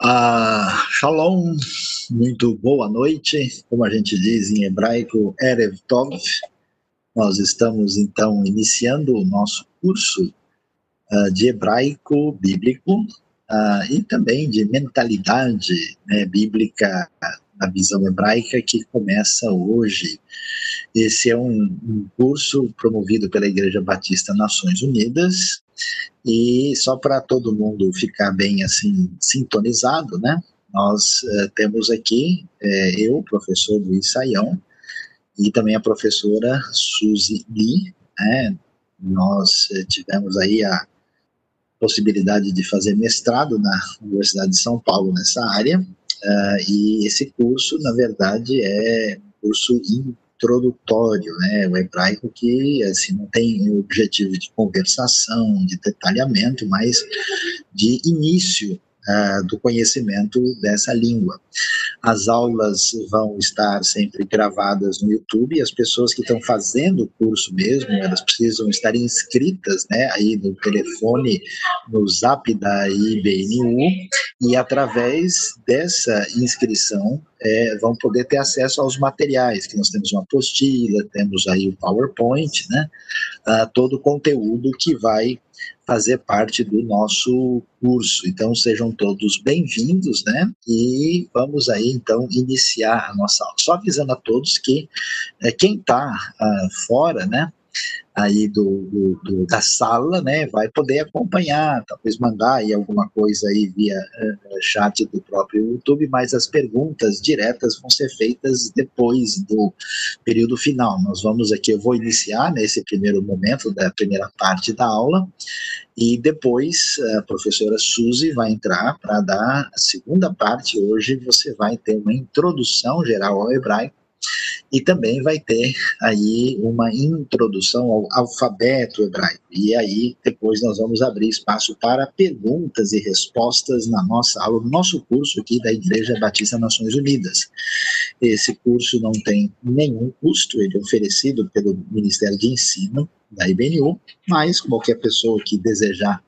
Ah, shalom, muito boa noite. Como a gente diz em hebraico, Erev Tov. Nós estamos então iniciando o nosso curso uh, de hebraico bíblico uh, e também de mentalidade né, bíblica na visão hebraica que começa hoje. Esse é um, um curso promovido pela Igreja Batista Nações Unidas e só para todo mundo ficar bem assim sintonizado, né? Nós uh, temos aqui uh, eu, professor Luiz Saião, e também a professora Suzy Lee, né? Nós uh, tivemos aí a possibilidade de fazer mestrado na Universidade de São Paulo nessa área, e esse curso, na verdade, é um curso introdutório, né, o hebraico que assim não tem o objetivo de conversação, de detalhamento, mas de início uh, do conhecimento dessa língua. As aulas vão estar sempre gravadas no YouTube, as pessoas que estão fazendo o curso mesmo, elas precisam estar inscritas, né, aí no telefone, no zap da IBNU, e através dessa inscrição é, vão poder ter acesso aos materiais, que nós temos uma apostila, temos aí o PowerPoint, né, uh, todo o conteúdo que vai fazer parte do nosso curso. Então sejam todos bem-vindos, né? E vamos aí então iniciar a nossa aula. Só avisando a todos que é, quem está ah, fora, né? Aí do, do, do, da sala, né, vai poder acompanhar, talvez mandar aí alguma coisa aí via uh, chat do próprio YouTube, mas as perguntas diretas vão ser feitas depois do período final. Nós vamos aqui, eu vou iniciar nesse primeiro momento da primeira parte da aula e depois a professora Suzy vai entrar para dar a segunda parte. Hoje você vai ter uma introdução geral ao hebraico e também vai ter aí uma introdução ao alfabeto hebraico. E aí depois nós vamos abrir espaço para perguntas e respostas na nossa aula, no nosso curso aqui da Igreja Batista Nações Unidas. Esse curso não tem nenhum custo, ele é oferecido pelo Ministério de Ensino da IBNU, mas qualquer pessoa que desejar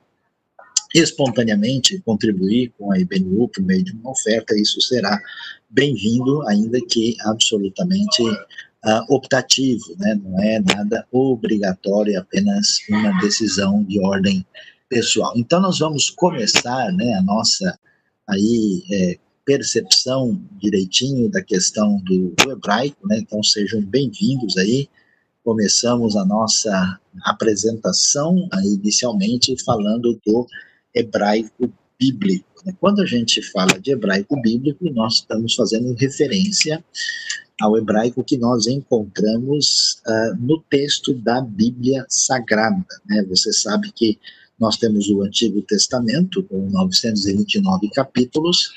espontaneamente contribuir com a IBNU por meio de uma oferta, isso será bem-vindo, ainda que absolutamente uh, optativo, né? não é nada obrigatório, é apenas uma decisão de ordem pessoal. Então nós vamos começar né, a nossa aí é, percepção direitinho da questão do, do hebraico, né? então sejam bem-vindos aí. Começamos a nossa apresentação aí, inicialmente falando do hebraico bíblico. Né? Quando a gente fala de hebraico bíblico, nós estamos fazendo referência ao hebraico que nós encontramos uh, no texto da Bíblia Sagrada. Né? Você sabe que nós temos o Antigo Testamento, com 929 capítulos,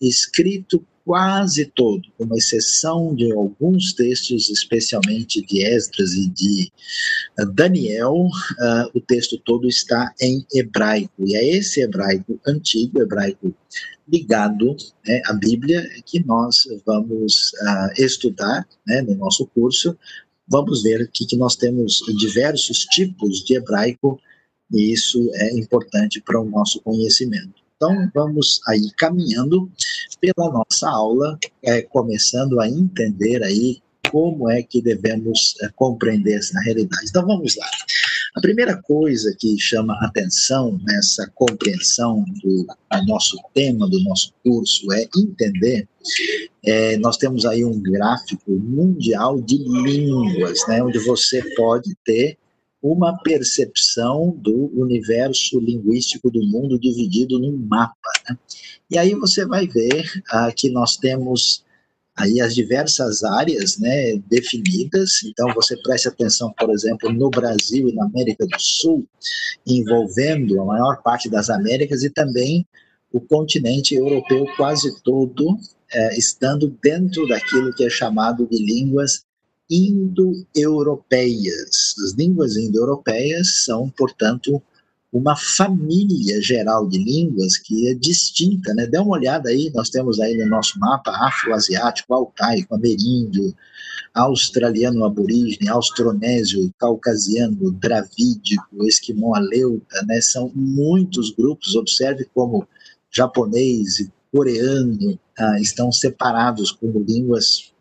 escrito quase todo, com exceção de alguns textos, especialmente de Esdras e de uh, Daniel, uh, o texto todo está em hebraico. E é esse hebraico antigo, hebraico ligado né, à Bíblia, que nós vamos uh, estudar né, no nosso curso. Vamos ver que, que nós temos diversos tipos de hebraico, e isso é importante para o nosso conhecimento. Então, vamos aí caminhando pela nossa aula, é, começando a entender aí como é que devemos é, compreender essa realidade. Então, vamos lá. A primeira coisa que chama atenção nessa compreensão do, do nosso tema, do nosso curso, é entender. É, nós temos aí um gráfico mundial de línguas, né, onde você pode ter uma percepção do universo linguístico do mundo dividido num mapa. Né? E aí você vai ver ah, que nós temos aí as diversas áreas né, definidas. Então, você preste atenção, por exemplo, no Brasil e na América do Sul, envolvendo a maior parte das Américas e também o continente europeu quase todo, eh, estando dentro daquilo que é chamado de línguas indo-europeias. As línguas indo-europeias são, portanto, uma família geral de línguas que é distinta, né? Dê uma olhada aí, nós temos aí no nosso mapa afro-asiático, altaico, ameríndio, australiano aborígene, austronésio, caucasiano, dravídico, esquimó aleuta, né? São muitos grupos, observe como japonês, coreano ah, estão separados como línguas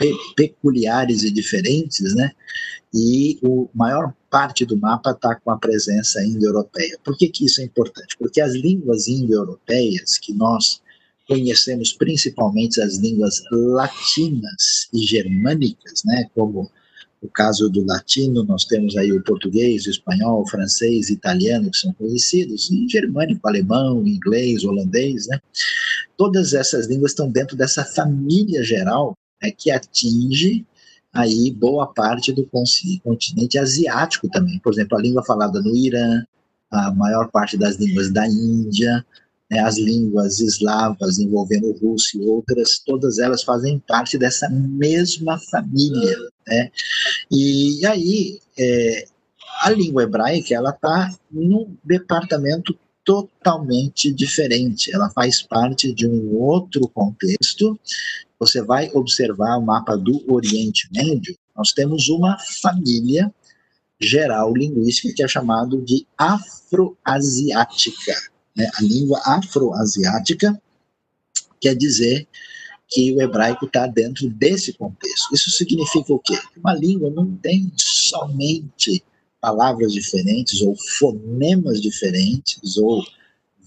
pe peculiares e diferentes, né? E o maior parte do mapa está com a presença indo-europeia. Por que, que isso é importante? Porque as línguas indo-europeias que nós conhecemos principalmente as línguas latinas e germânicas, né, como o caso do latino, nós temos aí o português, o espanhol, o francês, o italiano, que são conhecidos, e germânico, alemão, inglês, holandês, né? Todas essas línguas estão dentro dessa família geral né, que atinge aí boa parte do continente asiático também. Por exemplo, a língua falada no Irã, a maior parte das línguas da Índia, né, as línguas eslavas envolvendo o russo e outras, todas elas fazem parte dessa mesma família. Né? E, aí, é, a língua hebraica ela está num departamento totalmente diferente. Ela faz parte de um outro contexto. Você vai observar o mapa do Oriente Médio. Nós temos uma família geral linguística que é chamado de afroasiática né, a língua afroasiática, quer dizer que o hebraico está dentro desse contexto. Isso significa o quê? Uma língua não tem somente palavras diferentes ou fonemas diferentes ou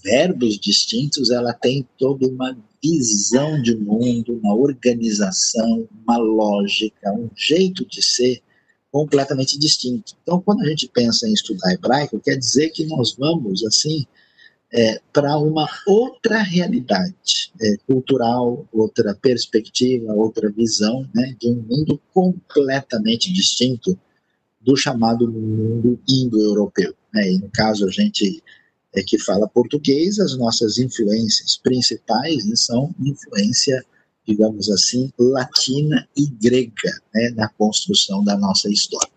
verbos distintos, ela tem toda uma visão de mundo, uma organização, uma lógica, um jeito de ser completamente distinto. Então, quando a gente pensa em estudar hebraico, quer dizer que nós vamos, assim, é, para uma outra realidade é, cultural, outra perspectiva, outra visão né, de um mundo completamente distinto do chamado mundo indo-europeu. Né? E no caso, a gente é, que fala português, as nossas influências principais né, são influência, digamos assim, latina e grega né, na construção da nossa história.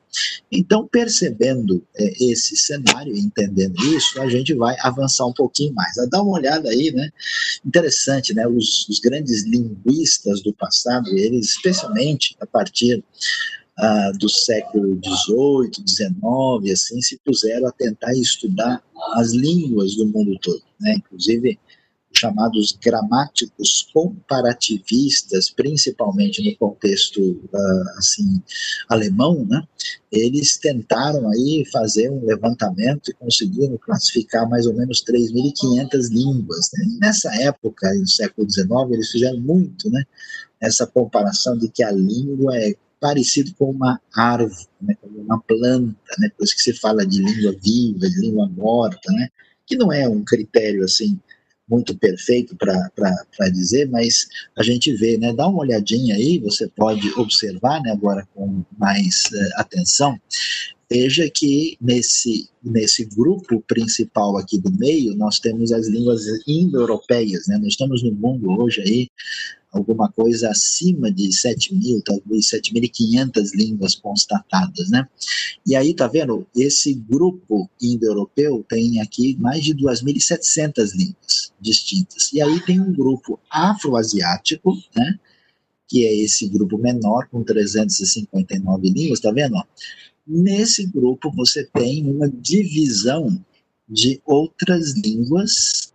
Então, percebendo é, esse cenário, entendendo isso, a gente vai avançar um pouquinho mais. Dá uma olhada aí, né? Interessante, né? Os, os grandes linguistas do passado, eles, especialmente a partir ah, do século XVIII, XIX, assim, se puseram a tentar estudar as línguas do mundo todo, né? Inclusive chamados gramáticos comparativistas, principalmente no contexto uh, assim alemão, né? Eles tentaram aí fazer um levantamento e conseguiram classificar mais ou menos 3.500 línguas. Né? nessa época, no século XIX, eles fizeram muito, né? Essa comparação de que a língua é parecido com uma árvore, né, como uma planta, né, por isso que se fala de língua viva, de língua morta, né, que não é um critério assim muito perfeito para dizer, mas a gente vê, né? Dá uma olhadinha aí, você pode observar, né, agora com mais uh, atenção. Veja que nesse, nesse grupo principal aqui do meio, nós temos as línguas indo-europeias, né? Nós estamos no mundo hoje aí alguma coisa acima de 7 mil, talvez 7.500 línguas constatadas, né? E aí, tá vendo? Esse grupo indo-europeu tem aqui mais de 2.700 línguas distintas. E aí tem um grupo afroasiático, né? Que é esse grupo menor, com 359 línguas, tá vendo? Nesse grupo você tem uma divisão de outras línguas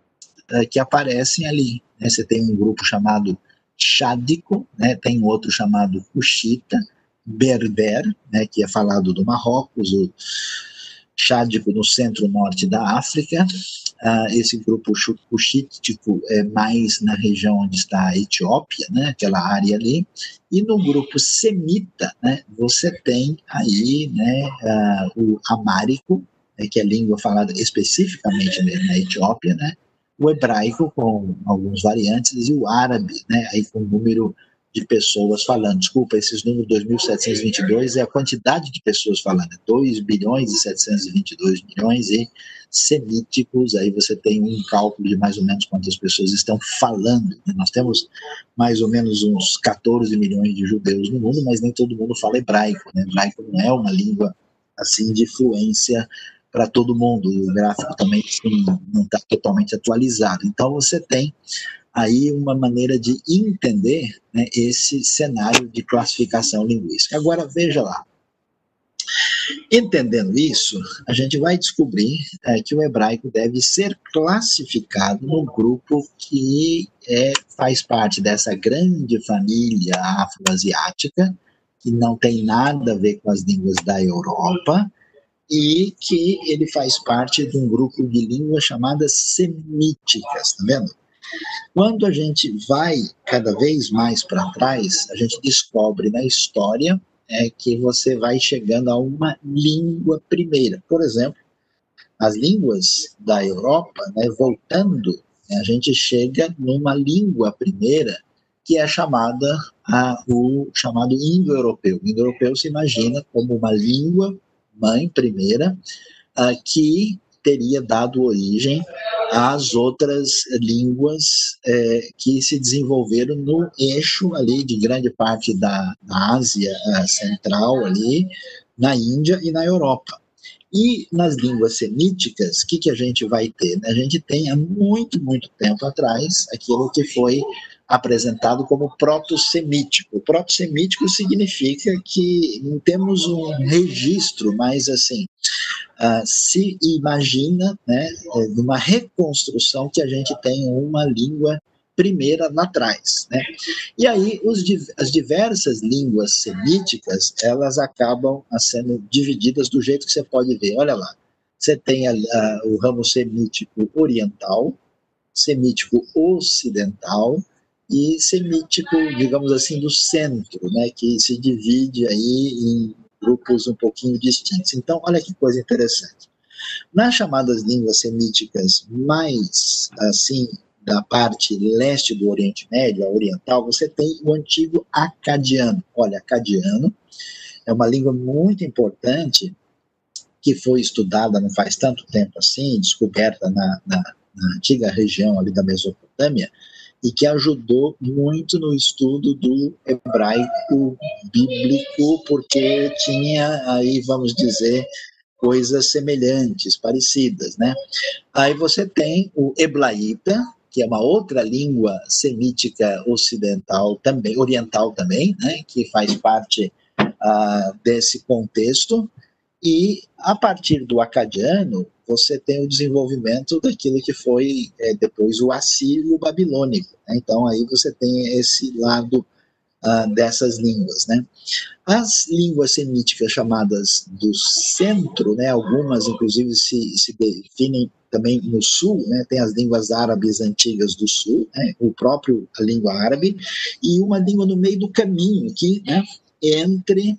uh, que aparecem ali. Né? Você tem um grupo chamado Chádico, né, tem outro chamado Cuxita, Berber, né, que é falado do Marrocos, o Chádico no centro-norte da África, uh, esse grupo cuxítico é mais na região onde está a Etiópia, né, aquela área ali, e no grupo semita, né, você tem aí né, uh, o amárico, né, que é língua falada especificamente na Etiópia, né, o hebraico com alguns variantes e o árabe, né, aí com o número de pessoas falando. Desculpa, esses números 2.722 é a quantidade de pessoas falando, 2 é bilhões e 722 milhões e semíticos, aí você tem um cálculo de mais ou menos quantas pessoas estão falando. Né? Nós temos mais ou menos uns 14 milhões de judeus no mundo, mas nem todo mundo fala hebraico. Né? Hebraico não é uma língua assim de fluência para todo mundo. O gráfico também assim, não está totalmente atualizado. Então você tem aí uma maneira de entender né, esse cenário de classificação linguística. Agora veja lá. Entendendo isso, a gente vai descobrir é, que o hebraico deve ser classificado no grupo que é, faz parte dessa grande família afroasiática, que não tem nada a ver com as línguas da Europa, e que ele faz parte de um grupo de línguas chamadas semíticas, tá vendo? Quando a gente vai cada vez mais para trás, a gente descobre na história é que você vai chegando a uma língua primeira. Por exemplo, as línguas da Europa, né, voltando, né, a gente chega numa língua primeira que é chamada a, o chamado indo-europeu. O indo-europeu se imagina como uma língua mãe primeira a, que teria dado origem às outras línguas é, que se desenvolveram no eixo ali de grande parte da, da Ásia Central ali, na Índia e na Europa. E nas línguas semíticas, o que, que a gente vai ter? A gente tem há muito, muito tempo atrás aquilo que foi apresentado como proto-semítico. Proto-semítico significa que temos um registro, mas assim, uh, se imagina, né, numa reconstrução que a gente tem uma língua primeira lá atrás, né? E aí os, as diversas línguas semíticas, elas acabam sendo divididas do jeito que você pode ver. Olha lá, você tem a, a, o ramo semítico oriental, semítico ocidental, e semítico, digamos assim, do centro, né, que se divide aí em grupos um pouquinho distintos. Então, olha que coisa interessante. Nas chamadas línguas semíticas mais, assim, da parte leste do Oriente Médio, a oriental, você tem o antigo acadiano. Olha, acadiano é uma língua muito importante que foi estudada não faz tanto tempo assim, descoberta na, na, na antiga região ali da Mesopotâmia, e que ajudou muito no estudo do hebraico bíblico, porque tinha aí, vamos dizer, coisas semelhantes, parecidas, né? Aí você tem o heblaíta, que é uma outra língua semítica ocidental também, oriental também, né, que faz parte uh, desse contexto, e a partir do acadiano, você tem o desenvolvimento daquilo que foi é, depois o assírio babilônico. Né? Então aí você tem esse lado uh, dessas línguas. Né? As línguas semíticas chamadas do centro, né, algumas inclusive se, se definem também no sul, né, tem as línguas árabes antigas do sul, né, o próprio a língua árabe, e uma língua no meio do caminho aqui, né, entre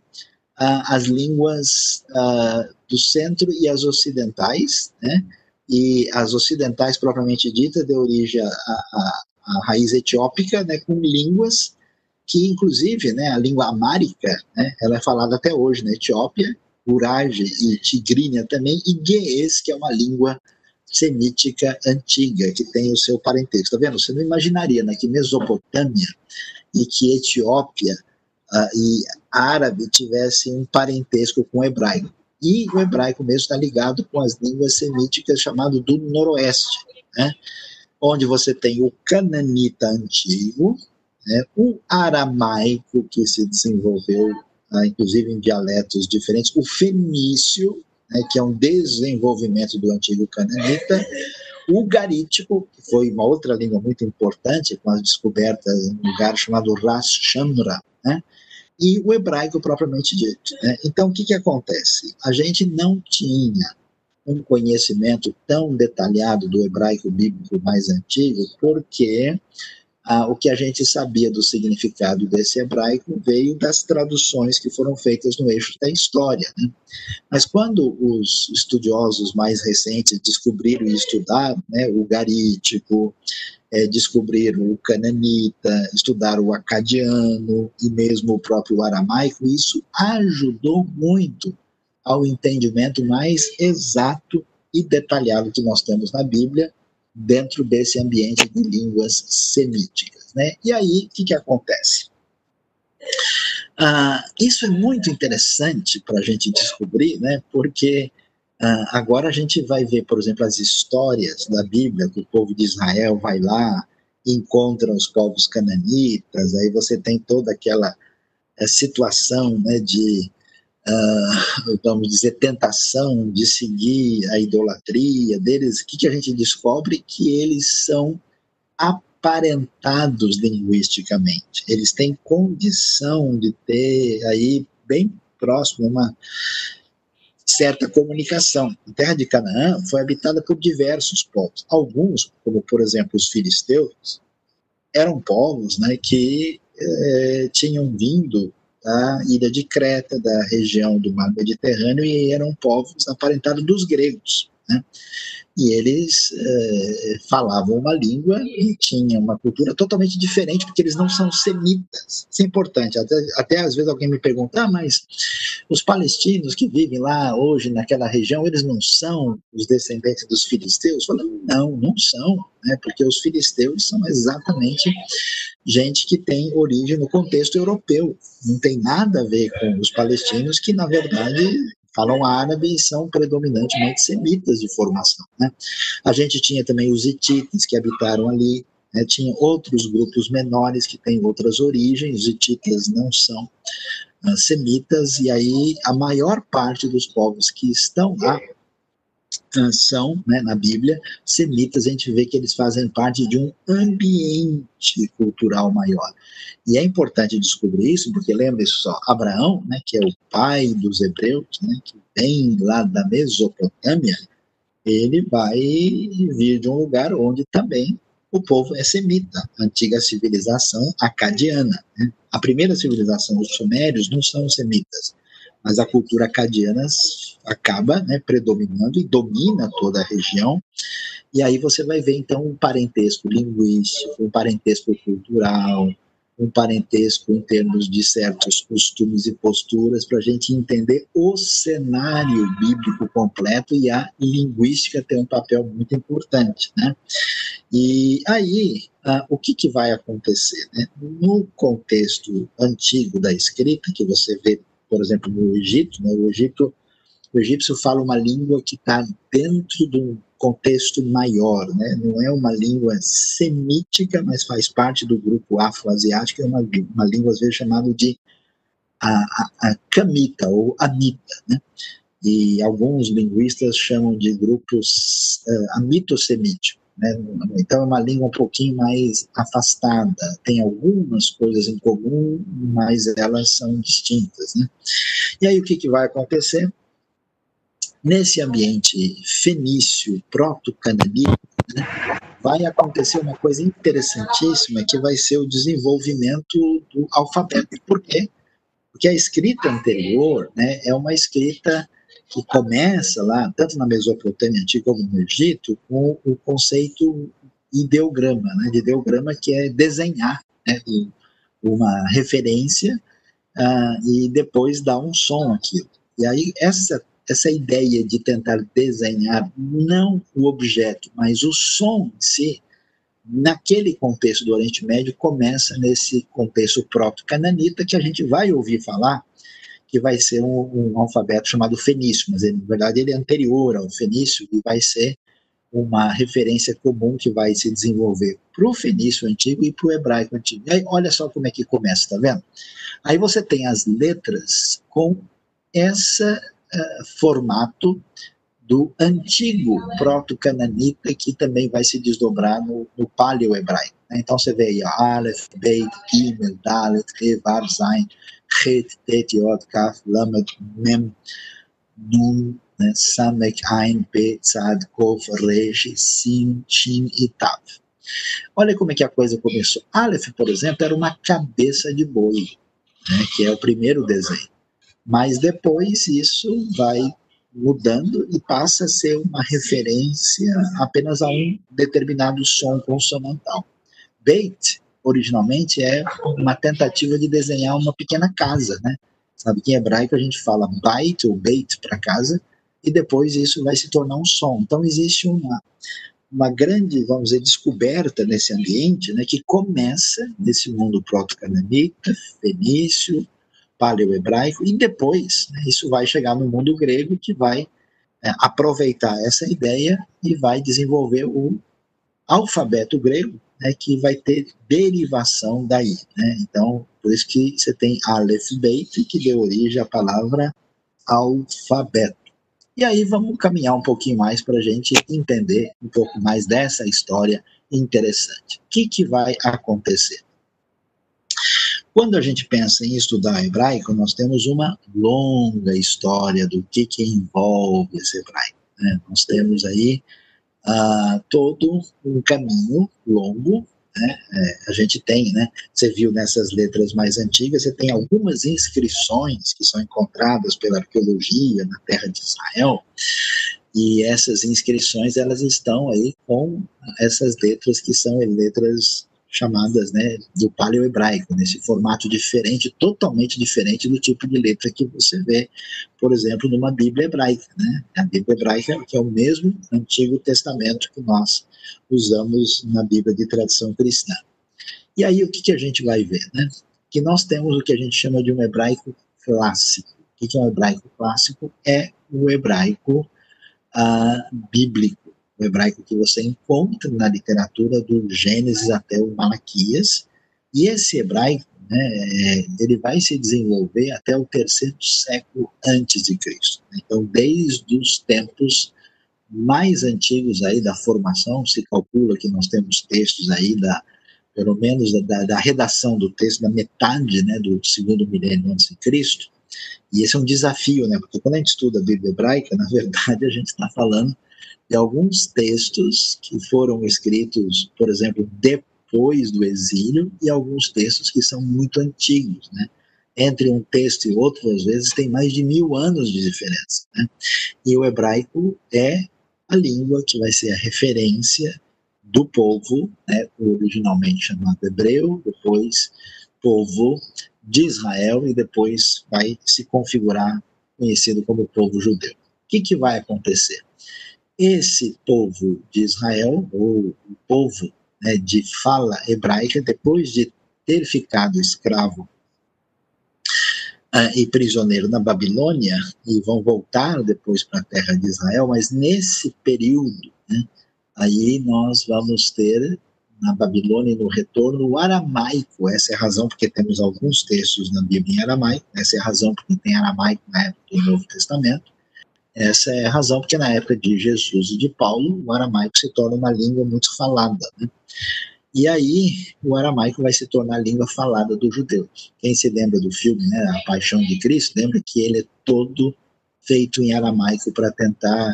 uh, as línguas uh, do centro e as ocidentais, né? E as ocidentais propriamente dita de origem à, raiz etiópica, né? Com línguas que, inclusive, né? A língua amárica, né? Ela é falada até hoje na Etiópia, Urage e Tigrínia também, e Ge'ez, que é uma língua semítica antiga, que tem o seu parentesco. Tá vendo? Você não imaginaria né, que Mesopotâmia e que Etiópia uh, e árabe tivesse um parentesco com o hebraico. E o hebraico mesmo está ligado com as línguas semíticas chamado do noroeste, né? onde você tem o cananita antigo, né? o aramaico que se desenvolveu, ah, inclusive em dialetos diferentes, o fenício, né? que é um desenvolvimento do antigo cananita, o garítico, que foi uma outra língua muito importante, com as descobertas em um lugar chamado Ras Shamra, né? E o hebraico propriamente dito. Né? Então, o que, que acontece? A gente não tinha um conhecimento tão detalhado do hebraico bíblico mais antigo, porque ah, o que a gente sabia do significado desse hebraico veio das traduções que foram feitas no eixo da história. Né? Mas quando os estudiosos mais recentes descobriram e estudaram né, o garítico, é, descobriram o cananita, estudaram o acadiano e mesmo o próprio aramaico, isso ajudou muito ao entendimento mais exato e detalhado que nós temos na Bíblia dentro desse ambiente de línguas semíticas. Né? E aí, o que, que acontece? Ah, isso é muito interessante para a gente descobrir, né? porque Uh, agora a gente vai ver, por exemplo, as histórias da Bíblia, que o povo de Israel vai lá, encontra os povos cananitas, aí você tem toda aquela uh, situação né, de uh, vamos dizer, tentação de seguir a idolatria deles, o que, que a gente descobre? Que eles são aparentados linguisticamente. Eles têm condição de ter aí bem próximo uma certa comunicação. A terra de Canaã foi habitada por diversos povos. Alguns, como por exemplo os filisteus, eram povos né, que eh, tinham vindo da ilha de Creta, da região do mar Mediterrâneo, e eram povos aparentados dos gregos. Né? E eles é, falavam uma língua e tinham uma cultura totalmente diferente, porque eles não são semitas. Isso é importante. Até, até às vezes alguém me pergunta, ah, mas os palestinos que vivem lá hoje naquela região, eles não são os descendentes dos filisteus? Eu falo, não, não são, né? porque os filisteus são exatamente gente que tem origem no contexto europeu. Não tem nada a ver com os palestinos, que na verdade falam árabe e são predominantemente semitas de formação. Né? A gente tinha também os hititas que habitaram ali, né? tinha outros grupos menores que têm outras origens, os hititas não são uh, semitas, e aí a maior parte dos povos que estão lá são, né, na Bíblia, semitas, a gente vê que eles fazem parte de um ambiente cultural maior. E é importante descobrir isso, porque lembre se só, Abraão, né, que é o pai dos hebreus, né, que vem lá da Mesopotâmia, ele vai vir de um lugar onde também o povo é semita, antiga civilização acadiana. Né? A primeira civilização, os sumérios, não são semitas, mas a cultura acadiana acaba né, predominando e domina toda a região. E aí você vai ver, então, um parentesco linguístico, um parentesco cultural, um parentesco em termos de certos costumes e posturas, para a gente entender o cenário bíblico completo e a linguística tem um papel muito importante. Né? E aí, ah, o que, que vai acontecer? Né? No contexto antigo da escrita, que você vê por exemplo, no Egito, né, o Egito, o egípcio fala uma língua que está dentro de um contexto maior, né? não é uma língua semítica, mas faz parte do grupo afro-asiático, é uma, uma língua às vezes chamada de a, a, a camita ou amita, né? e alguns linguistas chamam de grupos uh, amito-semíticos. Né? Então é uma língua um pouquinho mais afastada, tem algumas coisas em comum, mas elas são distintas. Né? E aí o que, que vai acontecer? Nesse ambiente fenício, proto-cananita, né, vai acontecer uma coisa interessantíssima que vai ser o desenvolvimento do alfabeto. Por quê? Porque a escrita anterior né, é uma escrita que começa lá, tanto na Mesopotâmia antiga como no Egito, com o conceito ideograma, né, de ideograma que é desenhar né, uma referência uh, e depois dar um som aquilo. E aí essa essa ideia de tentar desenhar não o objeto, mas o som em si, naquele contexto do Oriente Médio, começa nesse contexto proto-cananita que a gente vai ouvir falar que vai ser um, um alfabeto chamado fenício, mas ele, na verdade ele é anterior ao fenício e vai ser uma referência comum que vai se desenvolver para o fenício antigo e para o hebraico antigo. E aí, olha só como é que começa, tá vendo? Aí você tem as letras com esse uh, formato do antigo proto-cananita que também vai se desdobrar no, no paleo-hebraico. Né? Então você vê aí Aleph, Beit, Gimel, Dalet, He, Vav, Zain, Het, Tet, Yod, Kaf, Lamed, Mem, Nun? Samek, Ain, Pe, Tzad, Kof, Resh, Sim, Shin e Tav. Olha como é que a coisa começou. Aleph, por exemplo, era uma cabeça de boi, né? que é o primeiro desenho. Mas depois isso vai mudando e passa a ser uma referência apenas a um determinado som consonantal. Beit, originalmente, é uma tentativa de desenhar uma pequena casa, né? Sabe que em hebraico a gente fala bait ou beit para casa, e depois isso vai se tornar um som. Então existe uma, uma grande, vamos dizer, descoberta nesse ambiente, né, que começa nesse mundo proto-cananita, fenício, paleo-hebraico, e depois né, isso vai chegar no mundo grego, que vai é, aproveitar essa ideia e vai desenvolver o alfabeto grego, né, que vai ter derivação daí. Né? Então, por isso que você tem Aleph Beit, que deu origem à palavra alfabeto. E aí vamos caminhar um pouquinho mais para a gente entender um pouco mais dessa história interessante. O que, que vai acontecer? Quando a gente pensa em estudar hebraico, nós temos uma longa história do que, que envolve esse hebraico. Né? Nós temos aí todo um caminho longo né? É, a gente tem, né? Você viu nessas letras mais antigas, você tem algumas inscrições que são encontradas pela arqueologia na terra de Israel, e essas inscrições elas estão aí com essas letras que são letras chamadas né, do paleo-hebraico, nesse formato diferente, totalmente diferente do tipo de letra que você vê, por exemplo, numa Bíblia hebraica. Né? A Bíblia hebraica que é o mesmo Antigo Testamento que nós usamos na Bíblia de tradição cristã. E aí o que, que a gente vai ver? Né? Que nós temos o que a gente chama de um hebraico clássico. O que é um hebraico clássico? É o hebraico ah, bíblico hebraico que você encontra na literatura do Gênesis até o Malaquias, e esse hebraico, né, ele vai se desenvolver até o terceiro século antes de Cristo. Então, desde os tempos mais antigos aí da formação, se calcula que nós temos textos aí da pelo menos da, da redação do texto da metade, né, do segundo milênio antes de Cristo. E esse é um desafio, né, porque quando a gente estuda a Bíblia hebraica, na verdade a gente está falando de alguns textos que foram escritos, por exemplo, depois do exílio, e alguns textos que são muito antigos, né? Entre um texto e outro, às vezes, tem mais de mil anos de diferença. Né? E o hebraico é a língua que vai ser a referência do povo, né, originalmente chamado hebreu, depois povo de Israel e depois vai se configurar conhecido como povo judeu. O que, que vai acontecer? Esse povo de Israel, ou o povo né, de fala hebraica, depois de ter ficado escravo uh, e prisioneiro na Babilônia, e vão voltar depois para a terra de Israel, mas nesse período, né, aí nós vamos ter na Babilônia no retorno o aramaico. Essa é a razão porque temos alguns textos na Bíblia em aramaico, essa é a razão porque tem aramaico na época do Novo Testamento. Essa é a razão porque na época de Jesus e de Paulo, o aramaico se torna uma língua muito falada. Né? E aí o aramaico vai se tornar a língua falada dos judeus. Quem se lembra do filme, né, A Paixão de Cristo, lembra que ele é todo feito em aramaico para tentar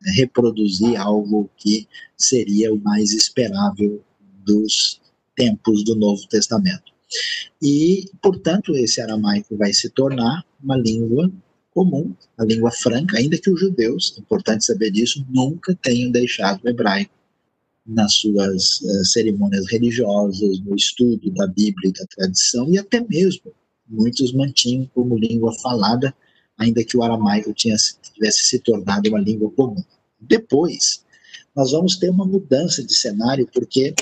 né, reproduzir algo que seria o mais esperável dos tempos do Novo Testamento. E, portanto, esse aramaico vai se tornar uma língua comum, a língua franca, ainda que os judeus, importante saber disso, nunca tenham deixado o hebraico nas suas uh, cerimônias religiosas, no estudo da Bíblia e da tradição, e até mesmo muitos mantinham como língua falada, ainda que o aramaico tinha, tivesse se tornado uma língua comum. Depois, nós vamos ter uma mudança de cenário, porque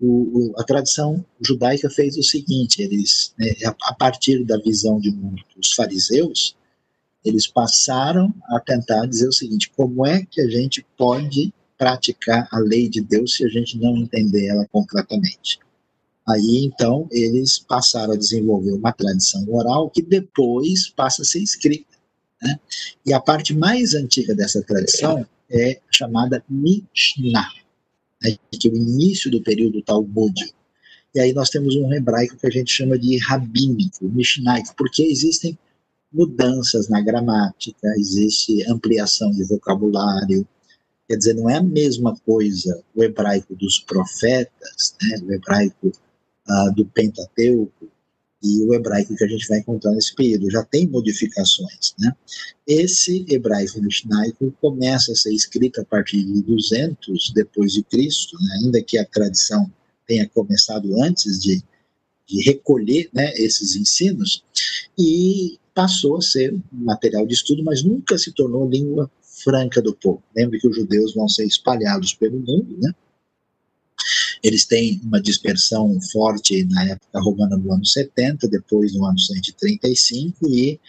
o, o, a tradição judaica fez o seguinte: eles, né, a, a partir da visão de muitos fariseus, eles passaram a tentar dizer o seguinte: como é que a gente pode praticar a lei de Deus se a gente não entender ela completamente? Aí então eles passaram a desenvolver uma tradição oral que depois passa a ser escrita. Né? E a parte mais antiga dessa tradição é chamada Mishnah, né? que é o início do período talmúdico. E aí nós temos um hebraico que a gente chama de rabínico, mishnaico, porque existem mudanças na gramática, existe ampliação de vocabulário. Quer dizer, não é a mesma coisa o hebraico dos profetas, né, o hebraico uh, do Pentateuco e o hebraico que a gente vai encontrar nesse período. Já tem modificações. Né? Esse hebraico mishnaico começa a ser escrito a partir de 200 depois de Cristo, né, ainda que a tradição tenha começado antes de, de recolher né, esses ensinos, e passou a ser material de estudo, mas nunca se tornou língua franca do povo. Lembre que os judeus vão ser espalhados pelo mundo, né? Eles têm uma dispersão forte na época romana no ano 70, depois no ano 135, e,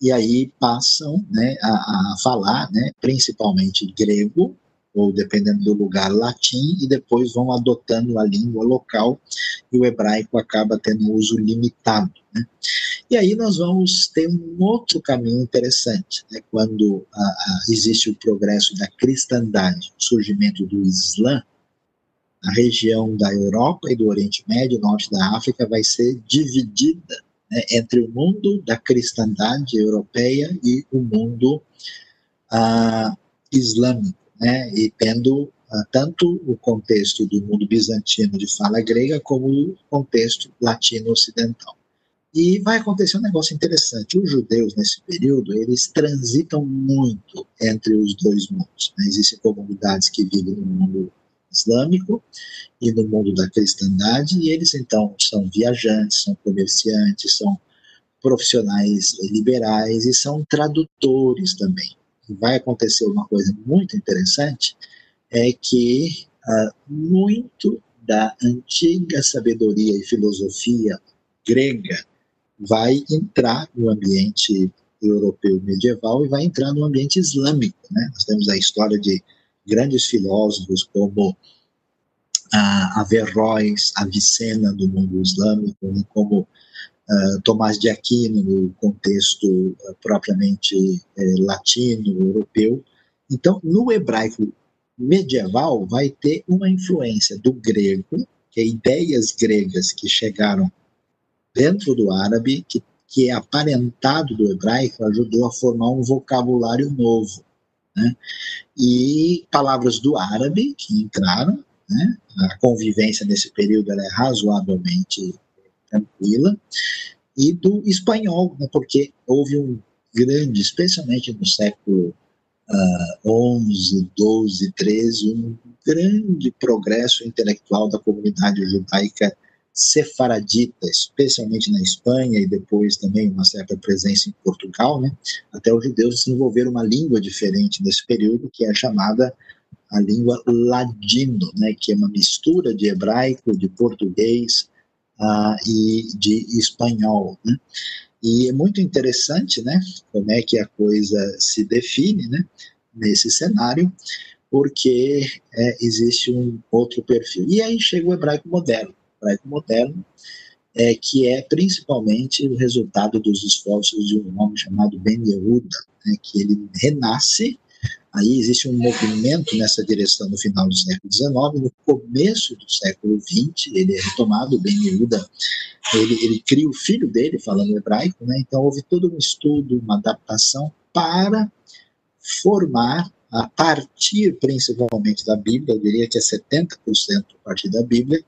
e aí passam né, a, a falar né, principalmente grego, ou dependendo do lugar, latim, e depois vão adotando a língua local, e o hebraico acaba tendo uso limitado. Né? E aí nós vamos ter um outro caminho interessante, né? quando a, a, existe o progresso da cristandade, o surgimento do Islã, a região da Europa e do Oriente Médio, norte da África, vai ser dividida né, entre o mundo da cristandade europeia e o mundo ah, islâmico, né, e tendo ah, tanto o contexto do mundo bizantino de fala grega como o contexto latino-ocidental. E vai acontecer um negócio interessante. Os judeus, nesse período, eles transitam muito entre os dois mundos. Né? Existem comunidades que vivem no mundo islâmico e no mundo da cristandade, e eles então são viajantes, são comerciantes, são profissionais liberais e são tradutores também. Vai acontecer uma coisa muito interessante, é que uh, muito da antiga sabedoria e filosofia grega vai entrar no ambiente europeu medieval e vai entrar no ambiente islâmico. Né? Nós temos a história de grandes filósofos como a Averroes, Avicena do mundo islâmico, como uh, Tomás de Aquino no contexto uh, propriamente uh, latino, europeu. Então, no hebraico medieval vai ter uma influência do grego, que é ideias gregas que chegaram dentro do árabe, que, que é aparentado do hebraico, ajudou a formar um vocabulário novo. Né? E palavras do árabe que entraram, né? a convivência nesse período é razoavelmente tranquila, e do espanhol, né? porque houve um grande, especialmente no século uh, 11, 12, 13, um grande progresso intelectual da comunidade judaica sefaradita, especialmente na Espanha e depois também uma certa presença em Portugal, né? Até os judeus desenvolveram uma língua diferente nesse período, que é chamada a língua ladino, né? Que é uma mistura de hebraico, de português uh, e de espanhol, né? E é muito interessante, né? Como é que a coisa se define, né? Nesse cenário, porque é, existe um outro perfil. E aí chega o hebraico moderno hebraico moderno, é, que é principalmente o resultado dos esforços de um homem chamado Ben Yehuda, né, que ele renasce. Aí existe um movimento nessa direção no final do século XIX, no começo do século XX, ele é retomado, Ben Yehuda, ele, ele cria o filho dele falando hebraico, né, então houve todo um estudo, uma adaptação para formar a partir principalmente da Bíblia, eu diria que é 70% a partir da Bíblia,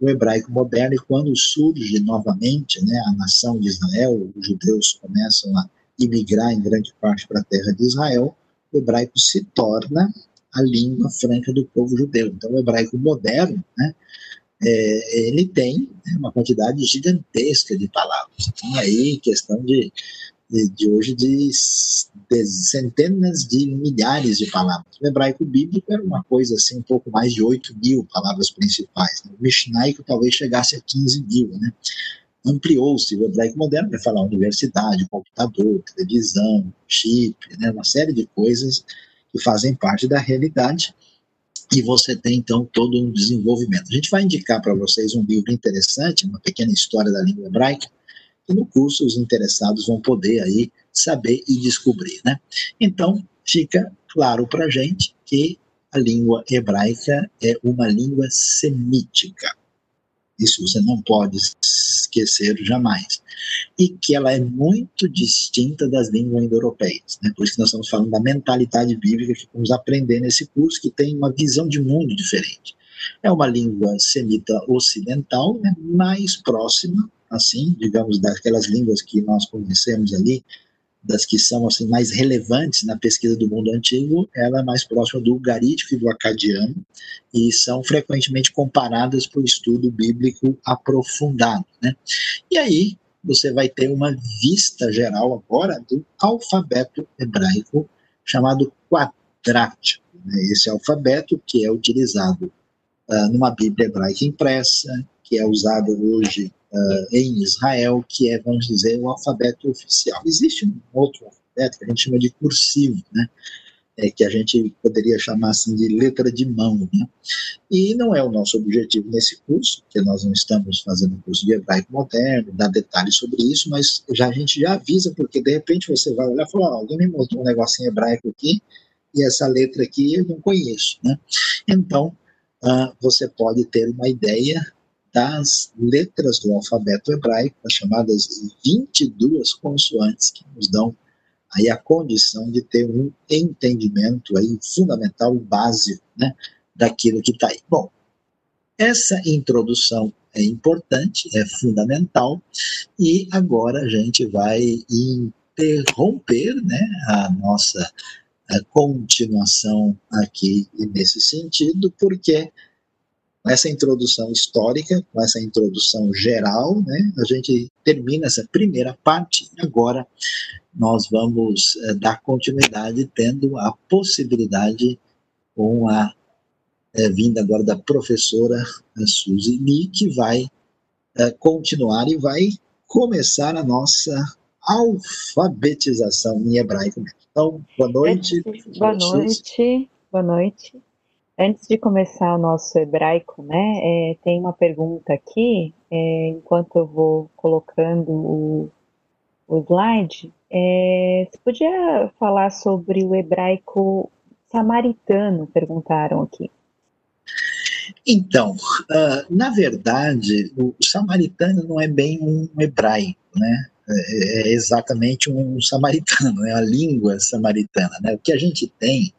o hebraico moderno e quando surge novamente né, a nação de Israel, os judeus começam a imigrar em grande parte para a terra de Israel, o hebraico se torna a língua franca do povo judeu. Então, o hebraico moderno, né, é, ele tem né, uma quantidade gigantesca de palavras. Então, aí, questão de de, de hoje de, de, centenas de milhares de palavras. O hebraico bíblico era uma coisa assim, um pouco mais de 8 mil palavras principais. Né? O mishnaico talvez chegasse a 15 mil, né? Ampliou-se o hebraico moderno para falar universidade, computador, televisão, chip, né? uma série de coisas que fazem parte da realidade e você tem então todo um desenvolvimento. A gente vai indicar para vocês um livro interessante, uma pequena história da língua hebraica, e no curso os interessados vão poder aí saber e descobrir, né? Então, fica claro para gente que a língua hebraica é uma língua semítica. Isso você não pode esquecer jamais. E que ela é muito distinta das línguas indo-europeias. Né? Por isso que nós estamos falando da mentalidade bíblica que vamos aprender nesse curso, que tem uma visão de mundo diferente. É uma língua semita ocidental, né, mais próxima assim, digamos, daquelas línguas que nós conhecemos ali, das que são assim mais relevantes na pesquisa do mundo antigo, ela é mais próxima do garítico e do acadiano e são frequentemente comparadas por estudo bíblico aprofundado, né? E aí você vai ter uma vista geral agora do alfabeto hebraico chamado quadrático. Né? Esse alfabeto que é utilizado uh, numa Bíblia hebraica impressa, que é usado hoje uh, em Israel, que é, vamos dizer, o alfabeto oficial. Existe um outro alfabeto que a gente chama de cursivo, né? é, que a gente poderia chamar assim de letra de mão. Né? E não é o nosso objetivo nesse curso, porque nós não estamos fazendo um curso de hebraico moderno, dar detalhes sobre isso, mas já, a gente já avisa, porque de repente você vai olhar e falar: ah, alguém me mostrou um negocinho hebraico aqui, e essa letra aqui eu não conheço. Né? Então, uh, você pode ter uma ideia das letras do alfabeto hebraico, as chamadas 22 consoantes, que nos dão aí a condição de ter um entendimento aí fundamental e básico né, daquilo que está aí. Bom, essa introdução é importante, é fundamental, e agora a gente vai interromper né, a nossa a continuação aqui nesse sentido, porque com essa introdução histórica, com essa introdução geral, né, a gente termina essa primeira parte agora nós vamos é, dar continuidade tendo a possibilidade com a é, vinda agora da professora Suzy Lee, que vai é, continuar e vai começar a nossa alfabetização em hebraico. Então, boa noite. Boa noite, boa noite. Antes de começar o nosso hebraico, né, é, tem uma pergunta aqui, é, enquanto eu vou colocando o, o slide, é, você podia falar sobre o hebraico samaritano, perguntaram aqui. Então, uh, na verdade, o samaritano não é bem um hebraico, né? É, é exatamente um samaritano, é a língua samaritana, né? O que a gente tem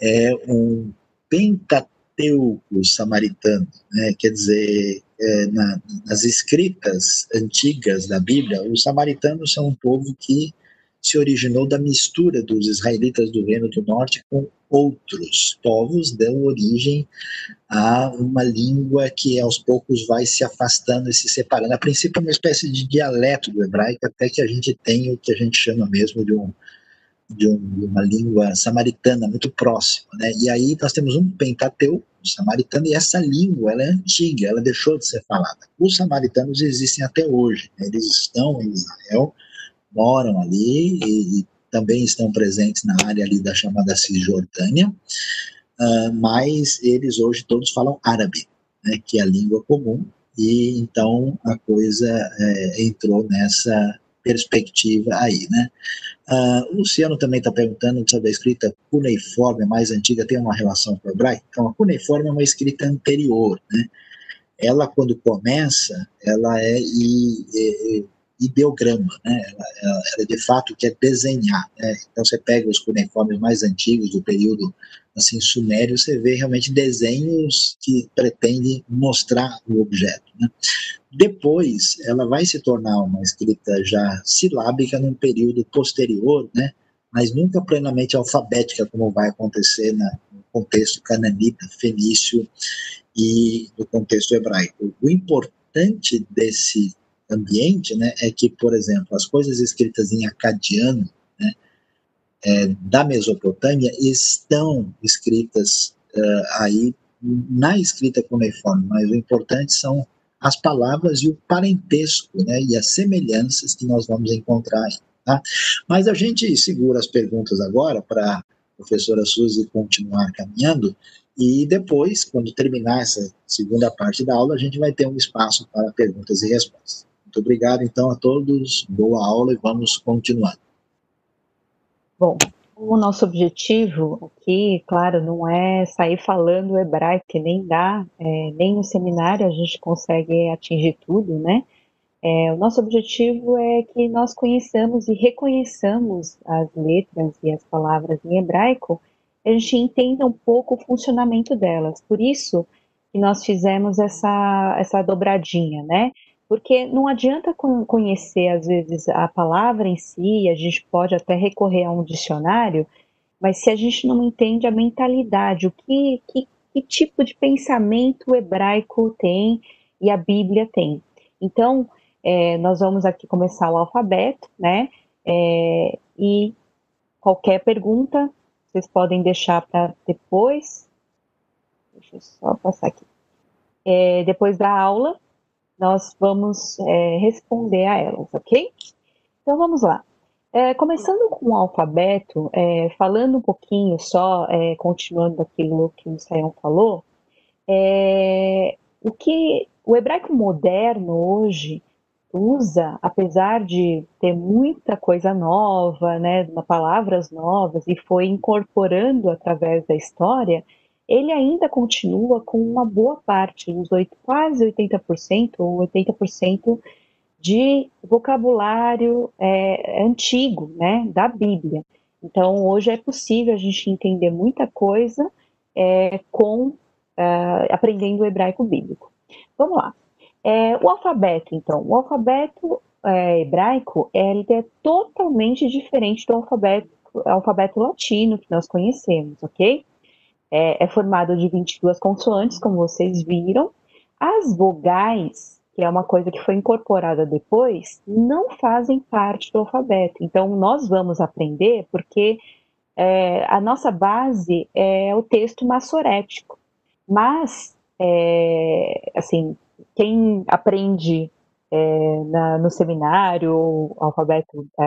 é um Pentateuco samaritano, né? quer dizer, é, na, nas escritas antigas da Bíblia, os samaritanos são um povo que se originou da mistura dos israelitas do Reino do Norte com outros povos, dão origem a uma língua que aos poucos vai se afastando e se separando. A princípio é uma espécie de dialeto do hebraico, até que a gente tem o que a gente chama mesmo de um de, um, uma língua samaritana muito próxima, né? E aí nós temos um pentateuco samaritano e essa língua ela é antiga, ela deixou de ser falada. Os samaritanos existem até hoje, né? eles estão em Israel, moram ali e, e, também estão presentes na área ali da chamada Cisjordânia, uh, mas eles hoje todos falam árabe, né? Que é a língua comum e então a coisa é, entrou nessa perspectiva aí, né? Uh, o Luciano também está perguntando sobre a escrita cuneiforme mais antiga, tem uma relação com o hebraico? Então, a cuneiforme é uma escrita anterior, né? Ela, quando começa, ela é ideograma, né? Ela, ela, ela, de fato quer desenhar, né? Então, você pega os cuneiformes mais antigos do período assim sumério, você vê realmente desenhos que pretendem mostrar o objeto, né? Depois, ela vai se tornar uma escrita já silábica num período posterior, né? mas nunca plenamente alfabética, como vai acontecer na, no contexto cananita, fenício e no contexto hebraico. O importante desse ambiente né, é que, por exemplo, as coisas escritas em acadiano né, é, da Mesopotâmia estão escritas uh, aí na escrita cuneiforme, mas o importante são as palavras e o parentesco, né, e as semelhanças que nós vamos encontrar. Tá? Mas a gente segura as perguntas agora para a professora Suzy continuar caminhando, e depois, quando terminar essa segunda parte da aula, a gente vai ter um espaço para perguntas e respostas. Muito obrigado, então, a todos, boa aula e vamos continuar. Bom, o nosso objetivo aqui, claro, não é sair falando hebraico, nem dá, é, nem no seminário a gente consegue atingir tudo, né? É, o nosso objetivo é que nós conheçamos e reconheçamos as letras e as palavras em hebraico, a gente entenda um pouco o funcionamento delas. Por isso que nós fizemos essa, essa dobradinha, né? Porque não adianta conhecer, às vezes, a palavra em si, a gente pode até recorrer a um dicionário, mas se a gente não entende a mentalidade, o que, que, que tipo de pensamento hebraico tem e a Bíblia tem. Então, é, nós vamos aqui começar o alfabeto, né? É, e qualquer pergunta, vocês podem deixar para depois. Deixa eu só passar aqui. É, depois da aula, nós vamos é, responder a elas, ok? Então vamos lá. É, começando com o alfabeto, é, falando um pouquinho só, é, continuando aquilo que o Sayão falou, é, o que o hebraico moderno hoje usa, apesar de ter muita coisa nova, né, palavras novas, e foi incorporando através da história, ele ainda continua com uma boa parte, uns 8, quase 80% ou 80% de vocabulário é, antigo, né, da Bíblia. Então, hoje é possível a gente entender muita coisa é, com uh, aprendendo o hebraico bíblico. Vamos lá. É, o alfabeto, então, o alfabeto é, hebraico ele é totalmente diferente do alfabeto, alfabeto latino que nós conhecemos, ok? É, é formado de 22 consoantes, como vocês viram. As vogais que é uma coisa que foi incorporada depois, não fazem parte do alfabeto. Então, nós vamos aprender porque é, a nossa base é o texto massorético. Mas, é, assim, quem aprende é, na, no seminário o alfabeto, é,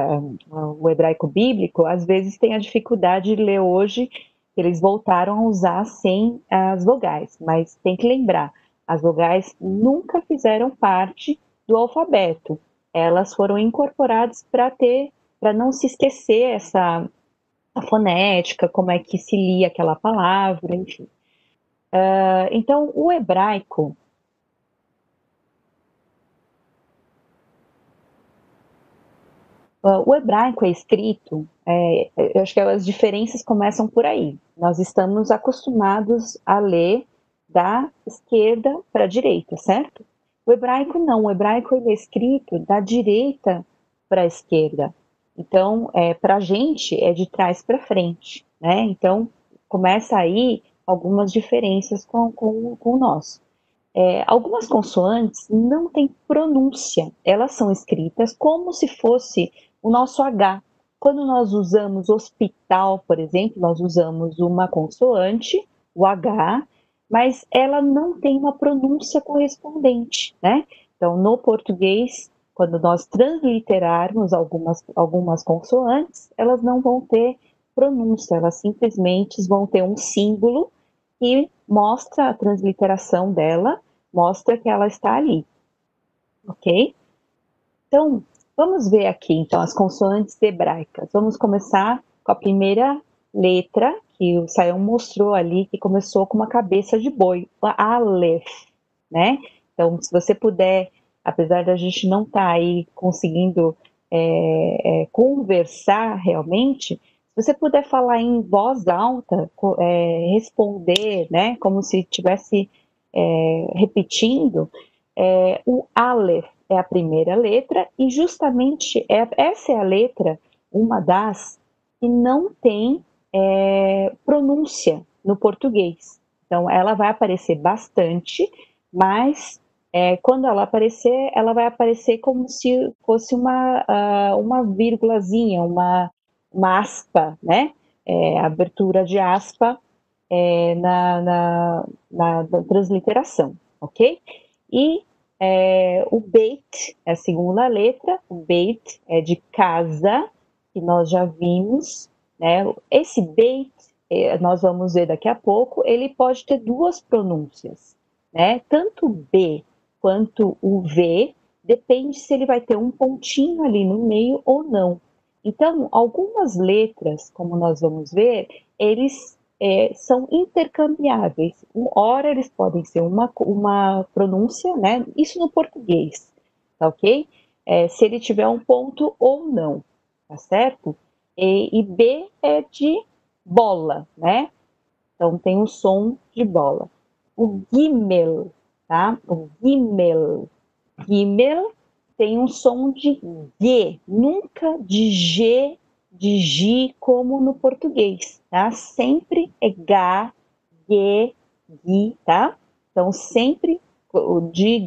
o hebraico bíblico, às vezes tem a dificuldade de ler hoje, eles voltaram a usar sem as vogais, mas tem que lembrar, as vogais nunca fizeram parte do alfabeto. Elas foram incorporadas para ter, para não se esquecer essa fonética, como é que se lia aquela palavra, enfim. Uh, então, o hebraico o hebraico é escrito, é, eu acho que as diferenças começam por aí. Nós estamos acostumados a ler da esquerda para a direita, certo? O hebraico não, o hebraico ele é escrito da direita para a esquerda. Então, é, para a gente é de trás para frente, né? Então, começa aí algumas diferenças com, com, com o nosso. É, algumas consoantes não têm pronúncia, elas são escritas como se fosse o nosso H. Quando nós usamos hospital, por exemplo, nós usamos uma consoante, o H, mas ela não tem uma pronúncia correspondente, né? Então, no português, quando nós transliterarmos algumas, algumas consoantes, elas não vão ter pronúncia, elas simplesmente vão ter um símbolo que mostra a transliteração dela, mostra que ela está ali, ok? Então, vamos ver aqui, então, as consoantes hebraicas. Vamos começar com a primeira letra, que o Sayão mostrou ali, que começou com uma cabeça de boi, a Aleph, né? Então, se você puder, apesar da gente não estar tá aí conseguindo é, é, conversar realmente, se você puder falar em voz alta, é, responder, né, como se estivesse é, repetindo, é, o Aleph é a primeira letra e justamente é, essa é a letra, uma das que não tem é, pronúncia no português. Então, ela vai aparecer bastante, mas é, quando ela aparecer, ela vai aparecer como se fosse uma, uma vírgulazinha, uma, uma aspa, né? É, abertura de aspa é, na, na, na, transliteração, ok? E é, o beit é a segunda letra, o beit é de casa, que nós já vimos, né? Esse beit, é, nós vamos ver daqui a pouco, ele pode ter duas pronúncias, né? Tanto B quanto o V, depende se ele vai ter um pontinho ali no meio ou não. Então, algumas letras, como nós vamos ver, eles é, são intercambiáveis. Ora, eles podem ser uma, uma pronúncia, né? Isso no português, tá ok? É, se ele tiver um ponto ou não, tá certo? E, e B é de bola, né? Então tem um som de bola. O gimel, tá? O gimel. Gimel tem um som de G, nunca de G, de G como no português, tá? Sempre é G, G, G, tá? Então sempre o de G,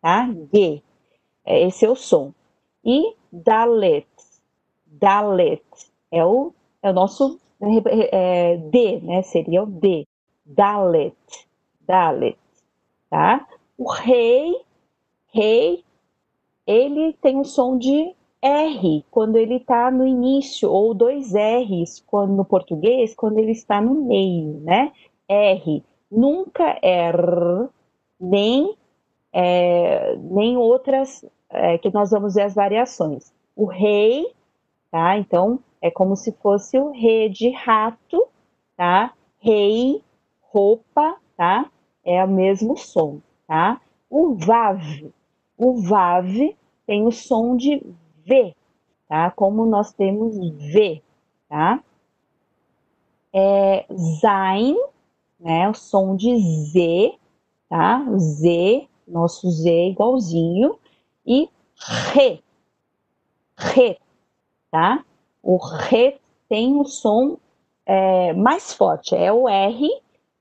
tá? G. Esse é o som. E Dalet, Dalet. É o, é o nosso é, D, né? Seria o D. Dalet. Dalet. Tá? O rei, rei, ele tem um som de R quando ele está no início, ou dois R's quando, no português quando ele está no meio, né? R. Nunca R, nem, é, nem outras é, que nós vamos ver as variações. O rei, tá? Então, é como se fosse o rei de rato, tá? Rei, roupa, tá? É o mesmo som, tá? O vav, o vav tem o som de V, tá? Como nós temos V, tá? É Zain, né? O som de Z, tá? Z, nosso Z igualzinho. E Re, Re, tá? O Re tem o som é, mais forte, é o R,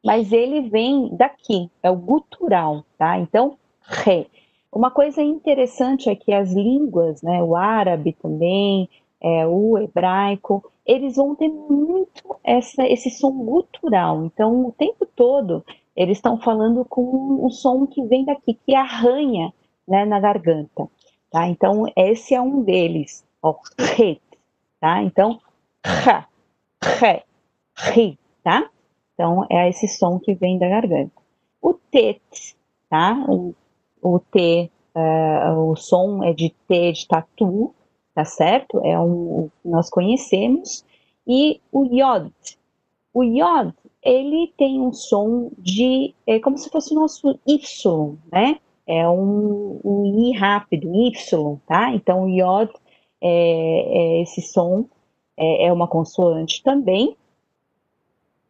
mas ele vem daqui, é o gutural, tá? Então, Re. Uma coisa interessante é que as línguas, né, o árabe também, é, o hebraico, eles vão ter muito essa, esse som gutural. Então, o tempo todo, eles estão falando com um som que vem daqui, que arranha né, na garganta. Tá? Então, esse é um deles, o re, tá? Então, ra, re, ri, tá? Então, é esse som que vem da garganta. O tet, tá? O o T, uh, o som é de T de tatu, tá certo? É um que nós conhecemos. E o Yod. O Yod, ele tem um som de, é como se fosse o nosso Y, né? É um, um I rápido, Y, tá? Então, o Yod é, é esse som, é, é uma consoante também.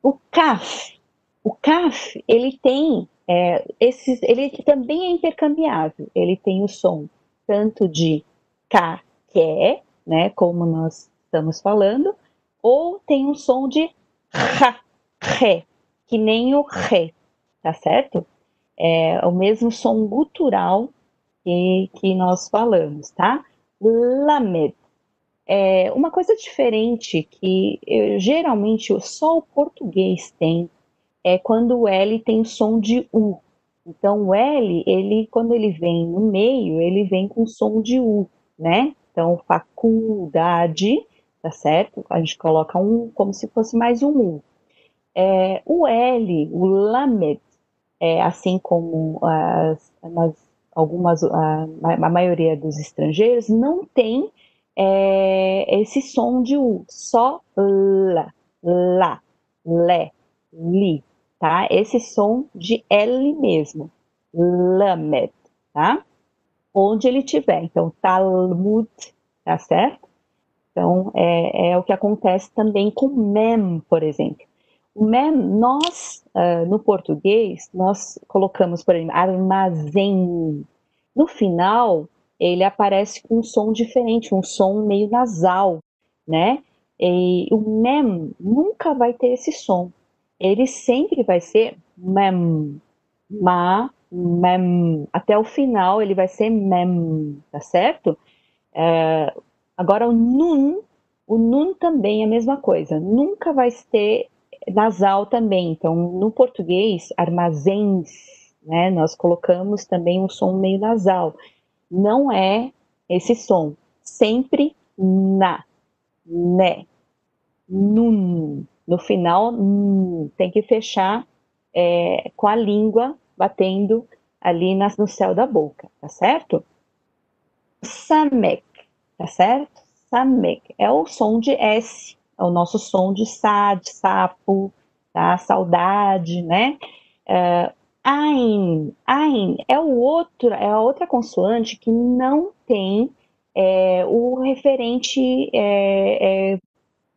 O Kaf, o Kaf, ele tem é, esses, ele também é intercambiável. Ele tem o som tanto de K, que é, né, como nós estamos falando, ou tem um som de Ra, Ré, que nem o Ré, tá certo? É o mesmo som gutural que, que nós falamos, tá? Lamed. É uma coisa diferente que eu, geralmente só o português tem é quando o L tem o som de U. Então, o L, ele, quando ele vem no meio, ele vem com som de U, né? Então, faculdade, tá certo? A gente coloca um como se fosse mais um U. É, o L, o lamed, é, assim como as, algumas, a, a, maioria dos estrangeiros, não tem é, esse som de U, só la, lá, lé, li tá? Esse som de L mesmo, Lamed, tá? Onde ele tiver. Então, Talmud, tá certo? Então, é, é o que acontece também com mem, por exemplo. O mem, nós, uh, no português, nós colocamos, por exemplo, armazém. No final, ele aparece com um som diferente, um som meio nasal, né? E o mem nunca vai ter esse som ele sempre vai ser mem, ma, mem. Até o final ele vai ser mem, tá certo? É, agora o nun, o nun também é a mesma coisa. Nunca vai ter nasal também. Então, no português, armazéns, né, nós colocamos também um som meio nasal. Não é esse som. Sempre na, né, nun. No final, hum, tem que fechar é, com a língua batendo ali no céu da boca, tá certo? Samek, tá certo? Samek é o som de S, é o nosso som de sa, de sapo, tá? Saudade, né? Uh, Ain, Ain é o outro, é a outra consoante que não tem é, o referente é, é,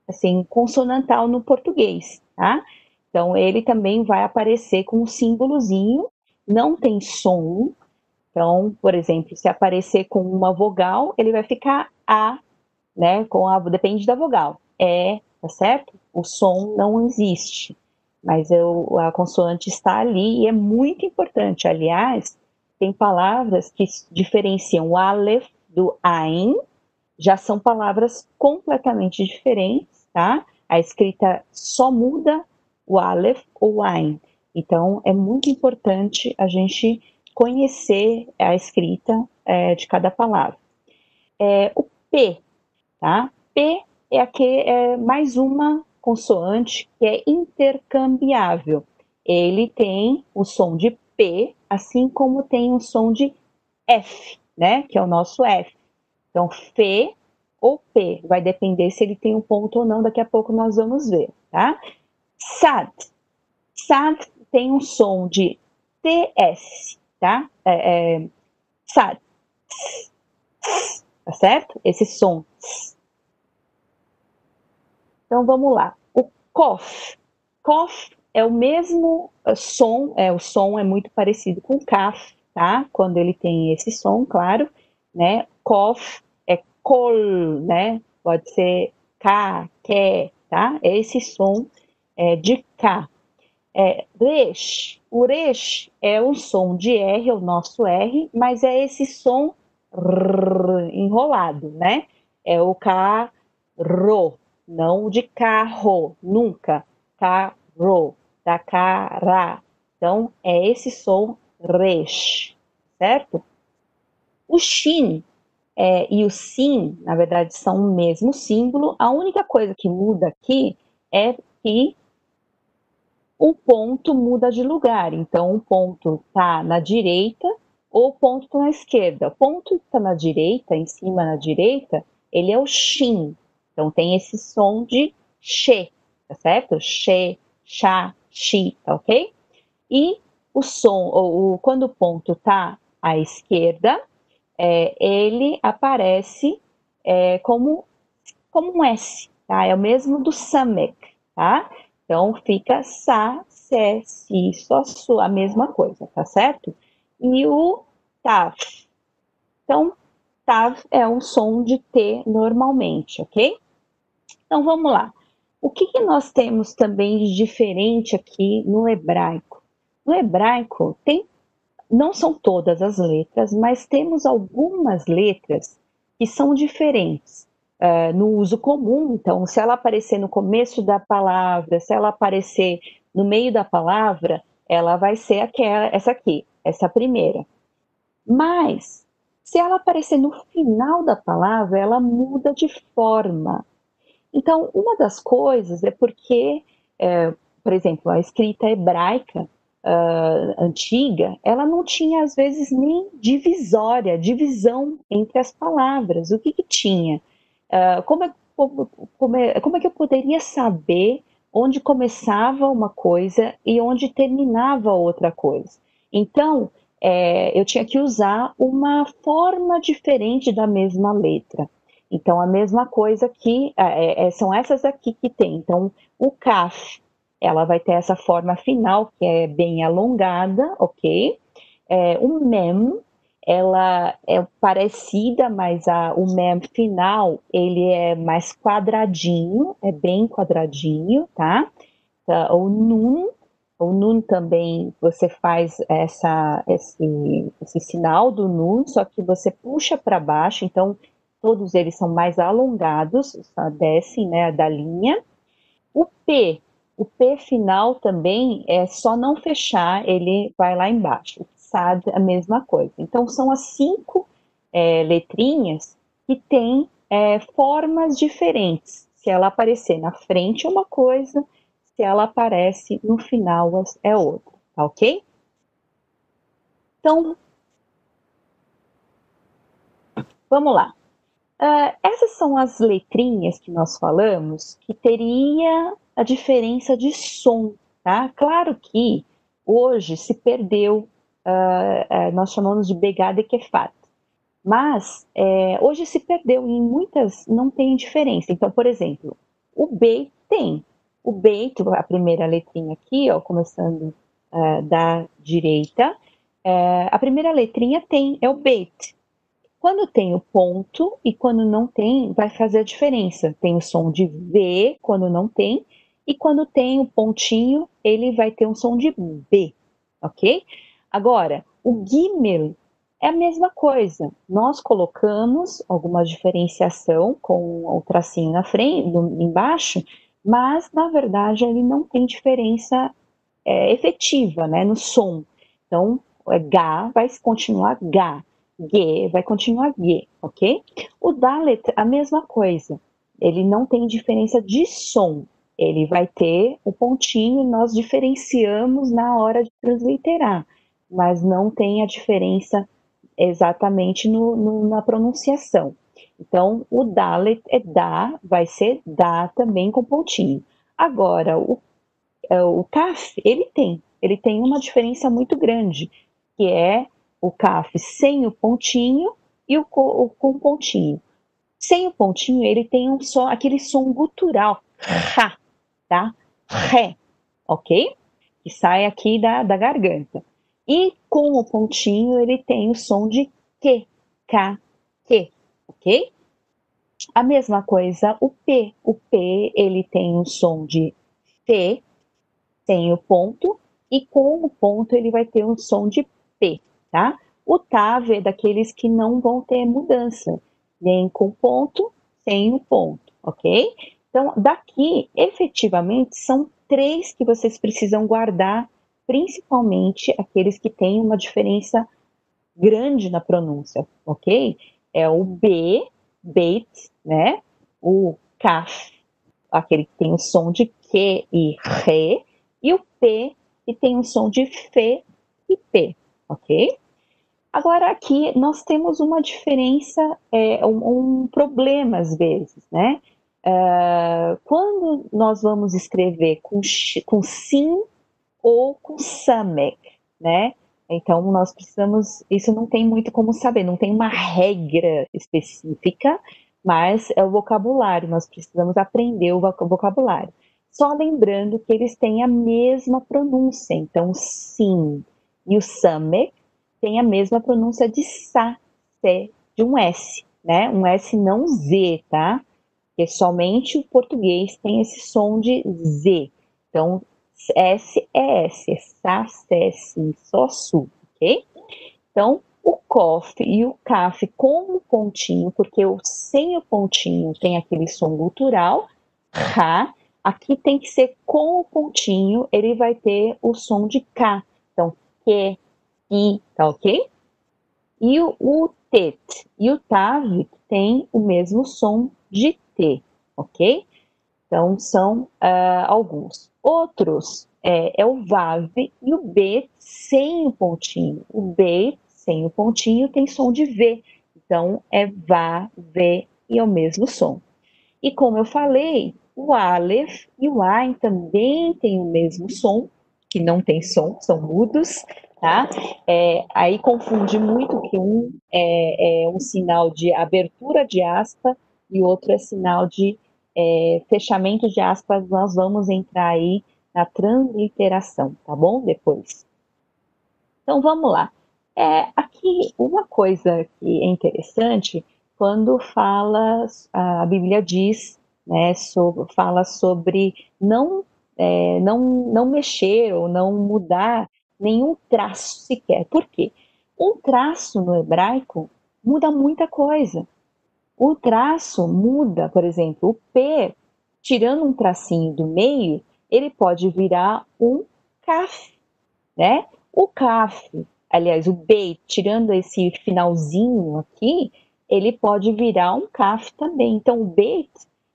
assim, consonantal no português, tá? Então, ele também vai aparecer com um símbolozinho, não tem som. Então, por exemplo, se aparecer com uma vogal, ele vai ficar A, né? Com a, depende da vogal. É, tá certo? O som não existe, mas eu, a consoante está ali e é muito importante. Aliás, tem palavras que diferenciam o Aleph do Ain, já são palavras completamente diferentes tá? A escrita só muda o Aleph ou o. Então, é muito importante a gente conhecer a escrita é, de cada palavra. É, o P, tá? P é, aqui, é mais uma consoante que é intercambiável. Ele tem o som de P, assim como tem o som de F, né? Que é o nosso F. Então, F ou P, vai depender se ele tem um ponto ou não, daqui a pouco nós vamos ver, tá? SAD. SAD tem um som de TS, tá? É, é, SAD. Tá certo? Esse som. Então vamos lá. O cough. Cough é o mesmo é, som, é, o som é muito parecido com CAF, tá? Quando ele tem esse som, claro, né? Cough col, né? Pode ser K, que, tá? Esse som é de K. É, resh, o resh é o som de R, é o nosso R, mas é esse som rrr, enrolado, né? É o carro, não de carro, nunca. Carro, da cara. Então, é esse som resh, certo? O shin é, e o sim, na verdade, são o mesmo símbolo. A única coisa que muda aqui é que o ponto muda de lugar. Então, o ponto está na direita ou o ponto está na esquerda. O ponto está na direita, em cima na direita, ele é o shin. Então, tem esse som de she, tá certo? She, cha, shi, tá ok? E o som, ou, o, quando o ponto está à esquerda, é, ele aparece é, como, como um S, tá? É o mesmo do samek, tá? Então fica sa, se, si, só, su, a mesma coisa, tá certo? E o tav. Então, tav é um som de T normalmente, ok? Então vamos lá. O que, que nós temos também de diferente aqui no hebraico? No hebraico tem não são todas as letras, mas temos algumas letras que são diferentes uh, no uso comum. Então, se ela aparecer no começo da palavra, se ela aparecer no meio da palavra, ela vai ser aquela, essa aqui, essa primeira. Mas, se ela aparecer no final da palavra, ela muda de forma. Então, uma das coisas é porque, é, por exemplo, a escrita hebraica uh, antiga, ela não tinha às vezes nem divisória, divisão entre as palavras. O que, que tinha? Uh, como, é, como, é, como é que eu poderia saber onde começava uma coisa e onde terminava outra coisa? Então, é, eu tinha que usar uma forma diferente da mesma letra. Então, a mesma coisa que é, é, são essas aqui que tem. Então, o CAF ela vai ter essa forma final, que é bem alongada, ok? É, o mem, ela é parecida, mas a, o mem final, ele é mais quadradinho, é bem quadradinho, tá? tá o nun, o nun também, você faz essa, esse, esse sinal do nun, só que você puxa para baixo, então todos eles são mais alongados, descem né, da linha. O P, o P final também é só não fechar, ele vai lá embaixo. O SAD, a mesma coisa. Então, são as cinco é, letrinhas que têm é, formas diferentes. Se ela aparecer na frente é uma coisa, se ela aparece no final é outra, tá ok? Então, vamos lá. Uh, essas são as letrinhas que nós falamos que teria a diferença de som, tá? Claro que hoje se perdeu, uh, uh, nós chamamos de begada e kefat, mas é, hoje se perdeu em muitas, não tem diferença. Então, por exemplo, o B tem. O B, a primeira letrinha aqui, ó, começando uh, da direita, a primeira letrinha tem, é o beit. Quando tem o ponto e quando não tem, vai fazer a diferença. Tem o som de V quando não tem, e quando tem o pontinho, ele vai ter um som de B, ok? Agora, o Gimel é a mesma coisa. Nós colocamos alguma diferenciação com o tracinho na frente, embaixo, mas na verdade ele não tem diferença é, efetiva, né, no som. Então, é Gá vai continuar Gá. G, vai continuar G, ok? O Dalet, a mesma coisa. Ele não tem diferença de som. Ele vai ter o pontinho, nós diferenciamos na hora de transliterar, mas não tem a diferença exatamente no, no, na pronunciação. Então, o Dalet é da, vai ser da também com pontinho. Agora, o, é, o Kaf, ele tem, ele tem uma diferença muito grande, que é o CAF sem o pontinho e o, o com pontinho. Sem o pontinho, ele tem um só, aquele som gutural, ra, tá? Ré, ok? Que sai aqui da, da garganta. E com o pontinho, ele tem o som de que, k, que, ok? A mesma coisa o P. O P, ele tem o som de T, sem o ponto, e com o ponto ele vai ter um som de P, tá? O TAV é daqueles que não vão ter mudança, nem com ponto, sem o ponto, ok? Então, daqui, efetivamente, são três que vocês precisam guardar, principalmente aqueles que têm uma diferença grande na pronúncia, ok? É o B, beit, né? O kaf, aquele que tem o som de que e re, e o p, que tem o som de fe e p, ok? Agora aqui nós temos uma diferença, é, um, um, problema às vezes, né? Uh, quando nós vamos escrever com, com sim ou com samek, né? Então nós precisamos, isso não tem muito como saber, não tem uma regra específica, mas é o vocabulário, nós precisamos aprender o vocabulário. Só lembrando que eles têm a mesma pronúncia, então sim e o samek tem a mesma pronúncia de sa, de um s, né? Um s não z, tá? Porque somente o português tem esse som de z. Então, S é S, é sa, se, si, só, su, ok? Então, o COF e o CAF com o pontinho, porque o sem o pontinho tem aquele som gutural, Ra, aqui tem que ser com o pontinho, ele vai ter o som de K. Então, que, i, tá ok? E o, o tet e o tav tem o mesmo som de t, ok? Então, são uh, alguns. Outros é, é, o vav e o b sem o pontinho. O b sem o pontinho tem som de v. Então, é vá, v e é o mesmo som. E como eu falei, o aleph e o ain também têm o mesmo som, que não tem som, são mudos, tá? É, aí confunde muito que um é, é, um sinal de abertura de aspa e outro é sinal de é, fechamento de aspas. Nós vamos entrar aí na transliteração, tá bom? Depois. Então vamos lá. É, aqui uma coisa que é interessante quando fala a Bíblia diz, né, sobre, fala sobre não é, não não mexer ou não mudar nenhum traço sequer. Por quê? Um traço no hebraico muda muita coisa. O traço muda, por exemplo, o P, tirando um tracinho do meio, ele pode virar um CAF, né? O CAF, aliás, o B, tirando esse finalzinho aqui, ele pode virar um CAF também. Então, o B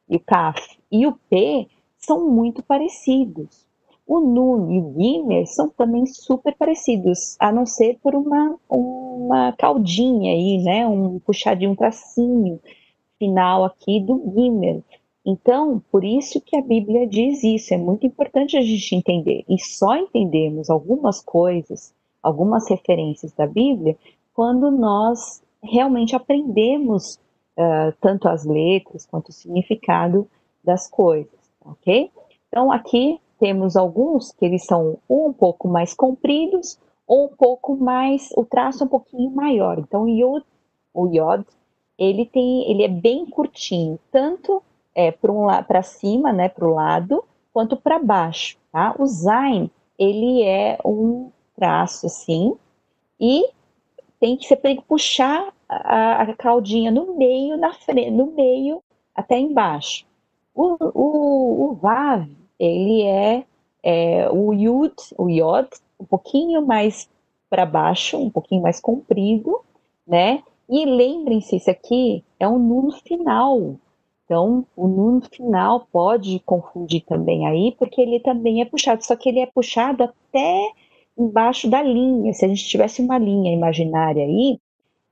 e o CAF e o P são muito parecidos. O Nun e o Gimmer são também super parecidos, a não ser por uma, uma caldinha aí, né? Um puxadinho, um tracinho final aqui do Gimmer. Então, por isso que a Bíblia diz isso, é muito importante a gente entender. E só entendemos algumas coisas, algumas referências da Bíblia, quando nós realmente aprendemos uh, tanto as letras quanto o significado das coisas, ok? Então, aqui temos alguns que eles são um pouco mais compridos ou um pouco mais, o traço é um pouquinho maior. Então, o Yod, o ele tem, ele é bem curtinho, tanto é, para um, para cima, né, para o lado, quanto para baixo, tá? O Zain, ele é um traço assim, e tem que tem que puxar a, a no meio, na frente, no meio até embaixo. O, o, o Vav, ele é, é o Yud, o Yod, um pouquinho mais para baixo, um pouquinho mais comprido, né? E lembrem-se, isso aqui é um nun final. Então, o nun final pode confundir também aí, porque ele também é puxado, só que ele é puxado até embaixo da linha. Se a gente tivesse uma linha imaginária aí,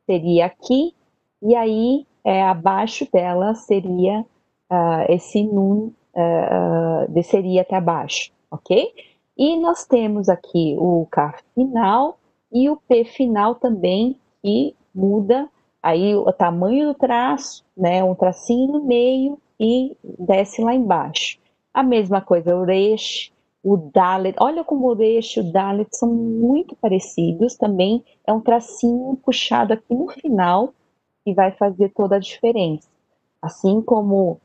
seria aqui, e aí é, abaixo dela seria uh, esse nun, uh, desceria até abaixo, ok? E nós temos aqui o K final e o P final também, que muda aí o tamanho do traço, né, um tracinho no meio e desce lá embaixo. A mesma coisa, o Resh, o Dalet, olha como o Resh e o Dalet são muito parecidos, também é um tracinho puxado aqui no final, que vai fazer toda a diferença. Assim como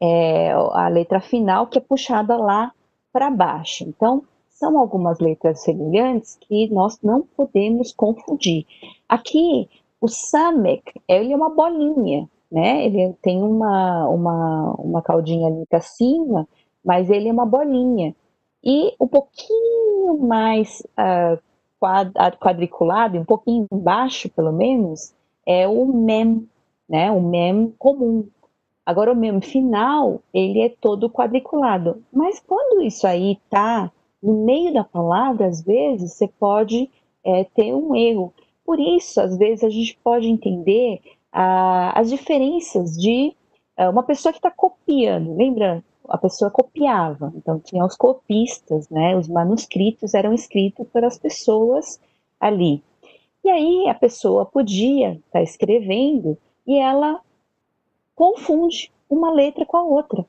é, a letra final, que é puxada lá para baixo. Então, são algumas letras semelhantes que nós não podemos confundir. Aqui, o Samek, ele é uma bolinha, né? Ele tem uma, uma, uma caldinha ali para cima, mas ele é uma bolinha. E um pouquinho mais uh, quadriculado, um pouquinho embaixo, pelo menos, é o mem, né? O mem comum. Agora, o mem final, ele é todo quadriculado. Mas quando isso aí tá no meio da palavra, às vezes, você pode é, ter um erro. Por isso, às vezes, a gente pode entender ah, as diferenças de ah, uma pessoa que está copiando. Lembra? A pessoa copiava. Então, tinha os copistas, né? Os manuscritos eram escritos pelas pessoas ali. E aí a pessoa podia estar tá escrevendo e ela confunde uma letra com a outra.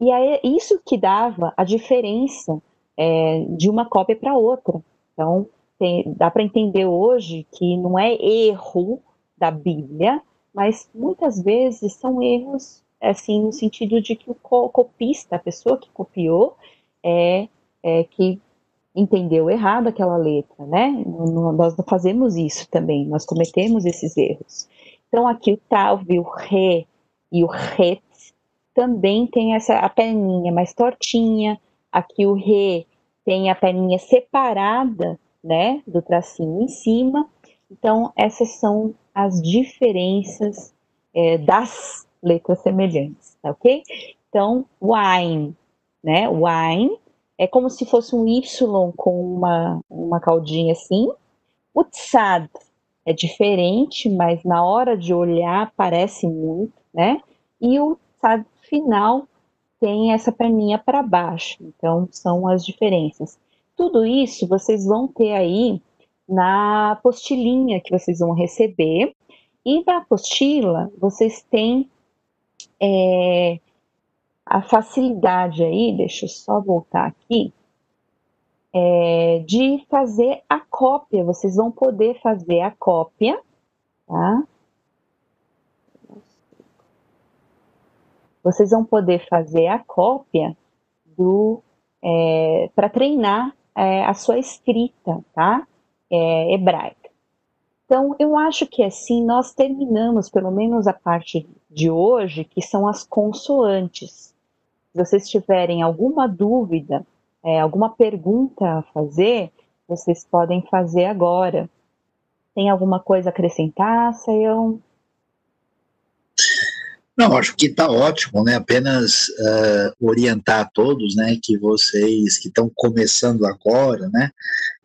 E é isso que dava a diferença é, de uma cópia para outra. Então, tem, dá para entender hoje que não é erro da Bíblia, mas muitas vezes são erros, assim, no sentido de que o copista, a pessoa que copiou, é, é que entendeu errado aquela letra, né? Nós fazemos isso também, nós cometemos esses erros. Então aqui o talve, o re e o ret também tem essa a perninha mais tortinha. Aqui o re tem a perninha separada, né, do tracinho em cima. Então essas são as diferenças é, das letras semelhantes, tá ok? Então wine, né? Wine é como se fosse um Y com uma, uma caldinha assim. O tsad é diferente, mas na hora de olhar parece muito, né? E o final tem essa perninha para baixo. Então, são as diferenças. Tudo isso vocês vão ter aí na apostilinha que vocês vão receber. E na apostila, vocês têm é, a facilidade aí, deixa eu só voltar aqui, é, de fazer a cópia. Vocês vão poder fazer a cópia, tá? Vocês vão poder fazer a cópia do é, para treinar é, a sua escrita, tá? É, hebraica. Então, eu acho que assim nós terminamos, pelo menos a parte de hoje, que são as consoantes. Se vocês tiverem alguma dúvida, é, alguma pergunta a fazer, vocês podem fazer agora. Tem alguma coisa a acrescentar, Sayão? Não, acho que está ótimo, né? Apenas uh, orientar a todos, né, que vocês que estão começando agora, né,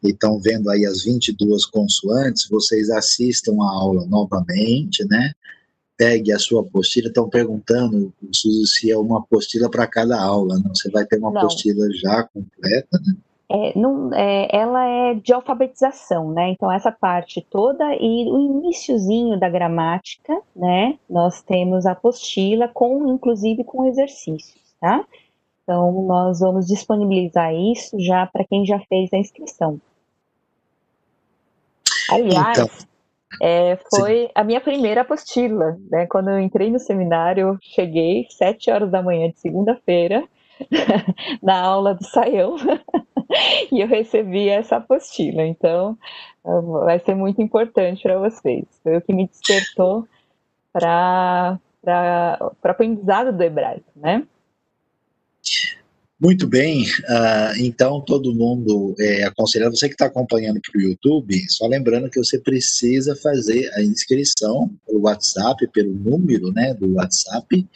e estão vendo aí as 22 consoantes, vocês assistam a aula novamente, né, pegue a sua apostila, estão perguntando se é uma apostila para cada aula, não? Você vai ter uma não. apostila já completa, né? É, não, é, ela é de alfabetização, né? Então essa parte toda e o iníciozinho da gramática, né? Nós temos a apostila com, inclusive, com exercícios, tá? Então nós vamos disponibilizar isso já para quem já fez a inscrição. Aliás, então é, foi Sim. a minha primeira apostila, né? Quando eu entrei no seminário, eu cheguei sete horas da manhã de segunda-feira na aula do Saião e eu recebi essa apostila. Então, vai ser muito importante para vocês. Foi o que me despertou para o aprendizado do hebraico, né? Muito bem, uh, então todo mundo é aconselhado, você que está acompanhando para o YouTube, só lembrando que você precisa fazer a inscrição pelo WhatsApp, pelo número né, do WhatsApp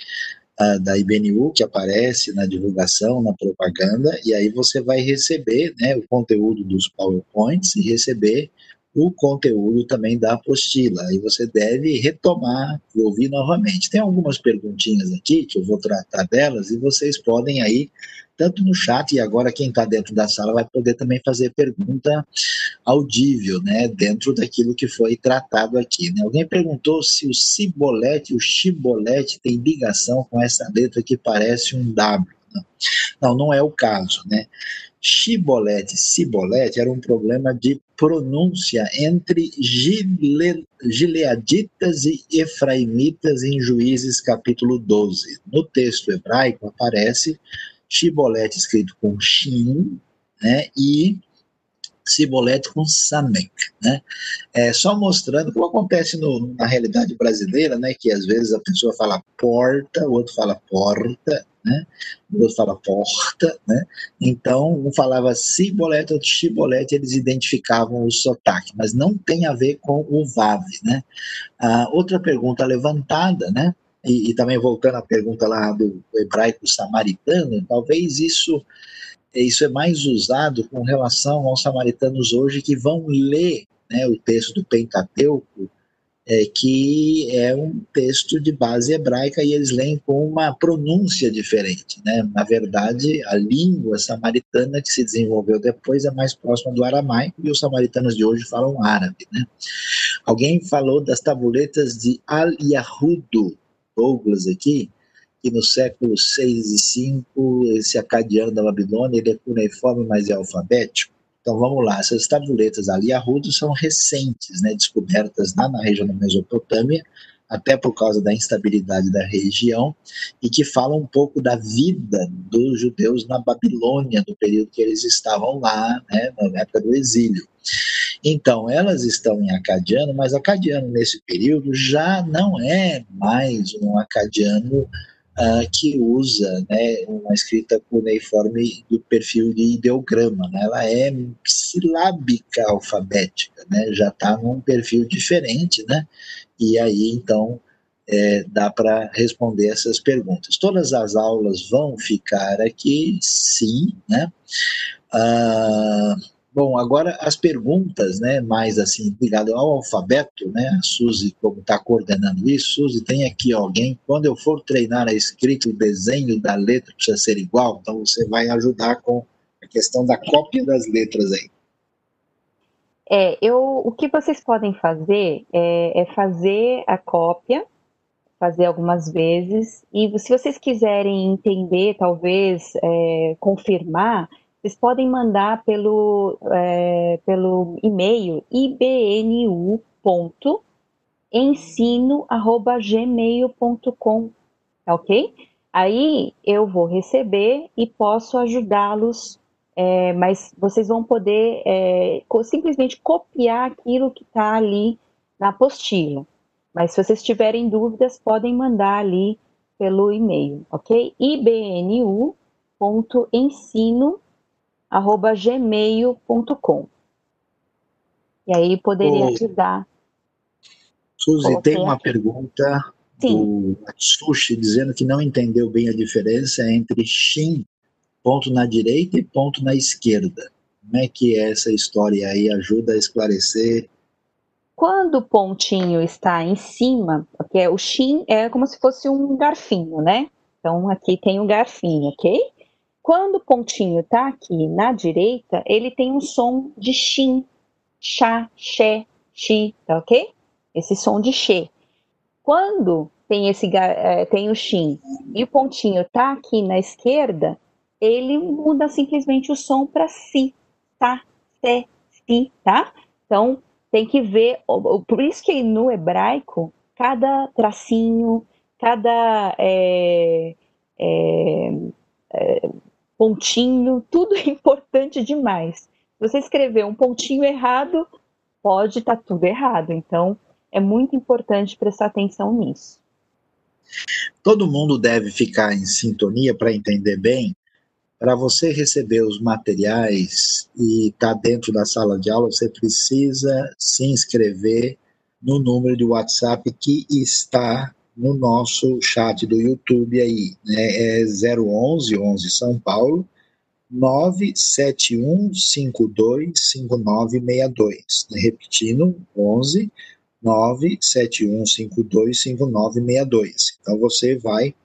uh, da IBNU, que aparece na divulgação, na propaganda, e aí você vai receber né, o conteúdo dos PowerPoints e receber o conteúdo também da apostila. Aí você deve retomar e ouvir novamente. Tem algumas perguntinhas aqui que eu vou tratar delas e vocês podem aí tanto no chat e agora quem está dentro da sala vai poder também fazer pergunta audível, né, dentro daquilo que foi tratado aqui. Né? Alguém perguntou se o cibolete, o chibolete tem ligação com essa letra que parece um W. Não, não é o caso, né? Chibolete, cibolete era um problema de pronúncia entre gile, gileaditas e efraimitas em Juízes capítulo 12. No texto hebraico aparece Shibolete escrito com Shin, né, e Cibolete com Samek, né? É, só mostrando como acontece no, na realidade brasileira, né? Que às vezes a pessoa fala porta, o outro fala porta, né? O outro fala porta, né? Então, um falava Cibolete, outro Chibolete, eles identificavam o sotaque, mas não tem a ver com o VAV, né? Ah, outra pergunta levantada, né? E, e, também voltando à pergunta lá do, hebraico samaritano, talvez isso, isso é mais usado com relação aos samaritanos hoje que vão ler né, o texto do Pentateuco, é, que é um texto de base hebraica e eles leem com uma pronúncia diferente. Né? Na verdade, a língua samaritana que se desenvolveu depois é mais próxima do aramaico e os samaritanos de hoje falam árabe. Né? Alguém falou das tabuletas de Al-Yahudu, Douglas aqui, que no século 6 e 5, esse acadiano da Babilônia, ele é cuneiforme, mas é alfabético. Então vamos lá, essas tabuletas ali, arrudos, são recentes, né, descobertas lá na região da Mesopotâmia, até por causa da instabilidade da região, e que falam um pouco da vida dos judeus na Babilônia, no período que eles estavam lá, né, na época do exílio. Então, elas estão em acadiano, mas acadiano nesse período já não é mais um acadiano uh, que usa né, uma escrita cuneiforme do perfil de ideograma. Né? Ela é silábica alfabética, né? já está num perfil diferente, né? e aí então é, dá para responder essas perguntas. Todas as aulas vão ficar aqui, sim, né? Uh, Bom, agora as perguntas, né, mais assim, ligado ao alfabeto, né, a Suzy, como está coordenando isso, Suzy, tem aqui alguém, quando eu for treinar a escrita, o desenho da letra precisa ser igual, então você vai ajudar com a questão da cópia das letras aí. É, eu, o que vocês podem fazer é, é fazer a cópia, fazer algumas vezes, e se vocês quiserem entender, talvez, é, confirmar, vocês podem mandar pelo, é, pelo e-mail ibnu.ensino.gmail.com, tá ok? Aí eu vou receber e posso ajudá-los, é, mas vocês vão poder é, simplesmente copiar aquilo que está ali na apostila. Mas se vocês tiverem dúvidas, podem mandar ali pelo e-mail, ok? ibnu.ensino.gmail.com arroba gmail.com. E aí poderia Ô, ajudar. Suzy, tem uma aqui. pergunta Sim. do Atsushi dizendo que não entendeu bem a diferença entre Shin, ponto na direita, e ponto na esquerda. Como é que é essa história aí ajuda a esclarecer? Quando o pontinho está em cima, porque o Shin é como se fosse um garfinho, né? Então aqui tem um garfinho, ok? Quando o pontinho está aqui na direita, ele tem um som de shin, chá, xé, chi, tá ok? Esse som de xê. Quando tem, esse, é, tem o shin e o pontinho está aqui na esquerda, ele muda simplesmente o som para si, tá, sé, si, tá? Então, tem que ver, por isso que no hebraico, cada tracinho, cada é, é, é, pontinho, tudo é importante demais. Se você escrever um pontinho errado, pode estar tá tudo errado. Então, é muito importante prestar atenção nisso. Todo mundo deve ficar em sintonia para entender bem, para você receber os materiais e estar tá dentro da sala de aula, você precisa se inscrever no número de WhatsApp que está no nosso chat do YouTube aí, né? É 011 11 São Paulo 971525962. Né? Repetindo, 11 971525962. Então você vai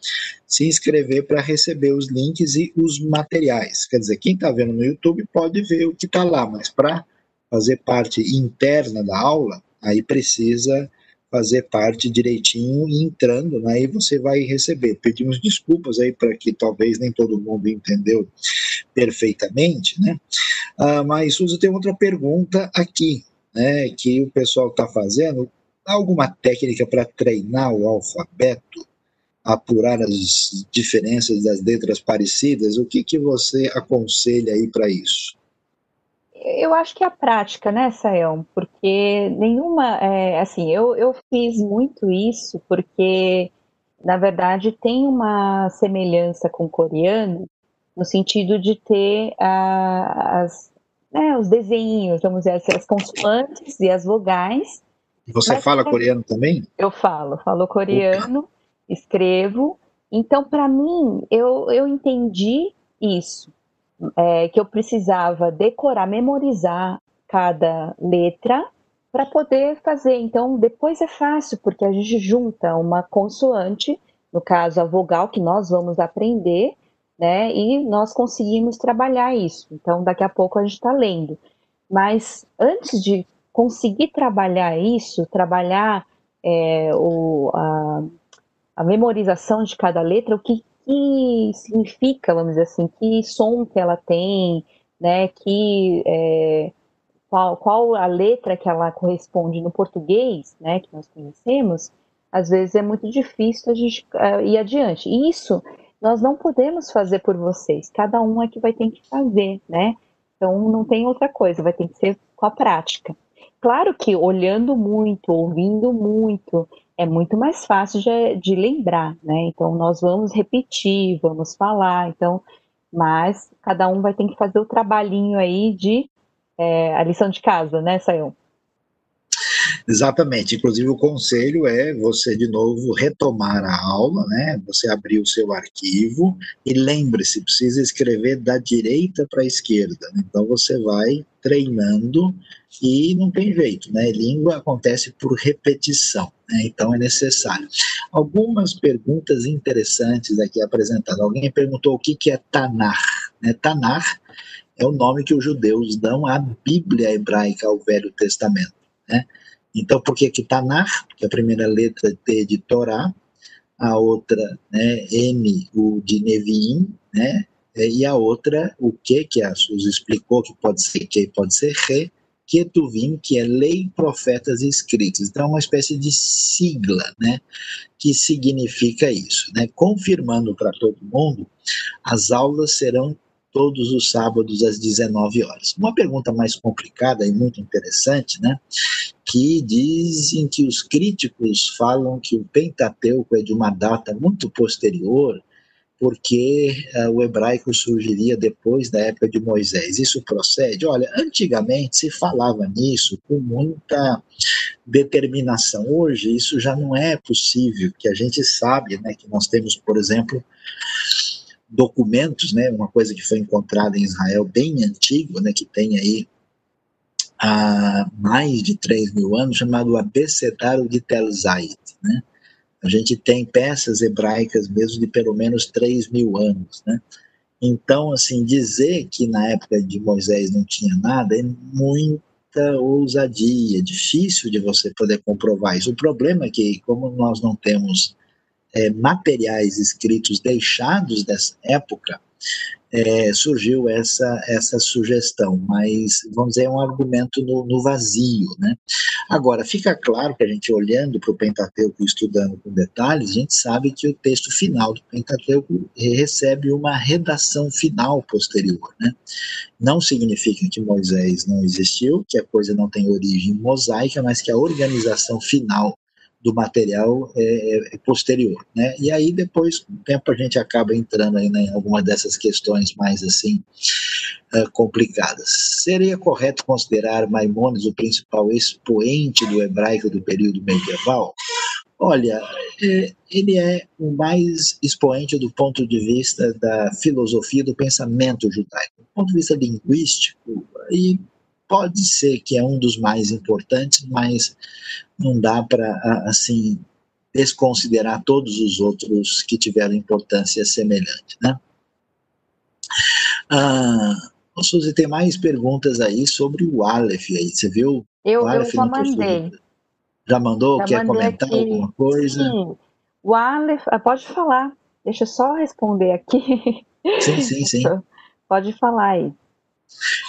se inscrever para receber os links e os materiais. Quer dizer, quem está vendo no YouTube pode ver o que está lá, mas para fazer parte interna da aula, aí precisa fazer parte direitinho e entrando, né, aí você vai receber. Pedimos desculpas aí para que talvez nem todo mundo entendeu perfeitamente, né? Ah, mas Suzy tem outra pergunta aqui, né, que o pessoal está fazendo. Alguma técnica para treinar o alfabeto, apurar as diferenças das letras parecidas? O que, que você aconselha aí para isso? Eu acho que é a prática, né, Sayão? Porque nenhuma. É, assim, eu, eu fiz muito isso porque, na verdade, tem uma semelhança com o coreano, no sentido de ter ah, as, né, os desenhos, vamos dizer assim, as consoantes e as vogais. Você fala é, coreano também? Eu falo, falo coreano, Opa. escrevo. Então, para mim, eu, eu entendi isso é, que eu precisava decorar, memorizar cada letra para poder fazer. Então, depois é fácil, porque a gente junta uma consoante, no caso a vogal, que nós vamos aprender, né? E nós conseguimos trabalhar isso. Então, daqui a pouco a gente está lendo. Mas antes de conseguir trabalhar isso, trabalhar é, o, a, a memorização de cada letra, o que que significa, vamos dizer assim, que som que ela tem, né, que é, qual, qual a letra que ela corresponde no português, né, que nós conhecemos, às vezes é muito difícil a gente uh, ir adiante. E isso nós não podemos fazer por vocês, cada um é que vai ter que fazer, né? Então não tem outra coisa, vai ter que ser com a prática. Claro que olhando muito, ouvindo muito, é muito mais fácil de, de lembrar, né? Então nós vamos repetir, vamos falar, então, mas cada um vai ter que fazer o trabalhinho aí de é, a lição de casa, né, Sayão? Exatamente. Inclusive, o conselho é você, de novo, retomar a aula, né? Você abrir o seu arquivo e lembre-se, precisa escrever da direita para a esquerda. Então, você vai treinando e não tem jeito, né? Língua acontece por repetição, né? Então, é necessário. Algumas perguntas interessantes aqui apresentadas. Alguém perguntou o que, que é Tanar. Né? Tanar é o nome que os judeus dão à Bíblia hebraica, ao Velho Testamento. Né? Então, por que que Tanar? Porque a primeira letra é T de Torá, a outra, né, M, o de Neviim, né, e a outra, o que, que a Suzy explicou, que pode ser que, pode ser Re, Ketuvim, que é lei, profetas e escritos. Então, é uma espécie de sigla, né, que significa isso, né, confirmando para todo mundo, as aulas serão todos os sábados às 19 horas. Uma pergunta mais complicada e muito interessante, né? Que dizem que os críticos falam que o Pentateuco é de uma data muito posterior, porque uh, o hebraico surgiria depois da época de Moisés. Isso procede? Olha, antigamente se falava nisso com muita determinação. Hoje isso já não é possível, que a gente sabe, né, que nós temos, por exemplo, documentos, né, uma coisa que foi encontrada em Israel bem antigo, né, que tem aí há mais de 3 mil anos, chamado Abecedário de Tel Zayit, né? A gente tem peças hebraicas mesmo de pelo menos 3 mil anos, né? Então, assim, dizer que na época de Moisés não tinha nada é muita ousadia, difícil de você poder comprovar isso. O problema é que, como nós não temos é, materiais escritos deixados dessa época, é, surgiu essa, essa sugestão, mas vamos dizer, é um argumento no, no vazio. Né? Agora, fica claro que a gente olhando para o Pentateuco estudando com detalhes, a gente sabe que o texto final do Pentateuco recebe uma redação final posterior. Né? Não significa que Moisés não existiu, que a coisa não tem origem mosaica, mas que a organização final do material é, é, posterior, né? E aí depois, com o tempo, a gente acaba entrando aí, né, em alguma dessas questões mais assim uh, complicadas. Seria correto considerar Maimônides o principal expoente do hebraico do período medieval? Olha, é, ele é o mais expoente do ponto de vista da filosofia do pensamento judaico. Do ponto de vista linguístico, e pode ser que é um dos mais importantes, mas não dá para assim desconsiderar todos os outros que tiveram importância semelhante, né? Ah, Suzy, tem mais perguntas aí sobre o Aleph aí, você viu? Eu, o Aleph eu já mandei. Já mandou? Já Quer comentar aqui. alguma coisa? Sim, o Aleph, ah, pode falar, deixa eu só responder aqui. Sim, sim, sim. Pode falar aí.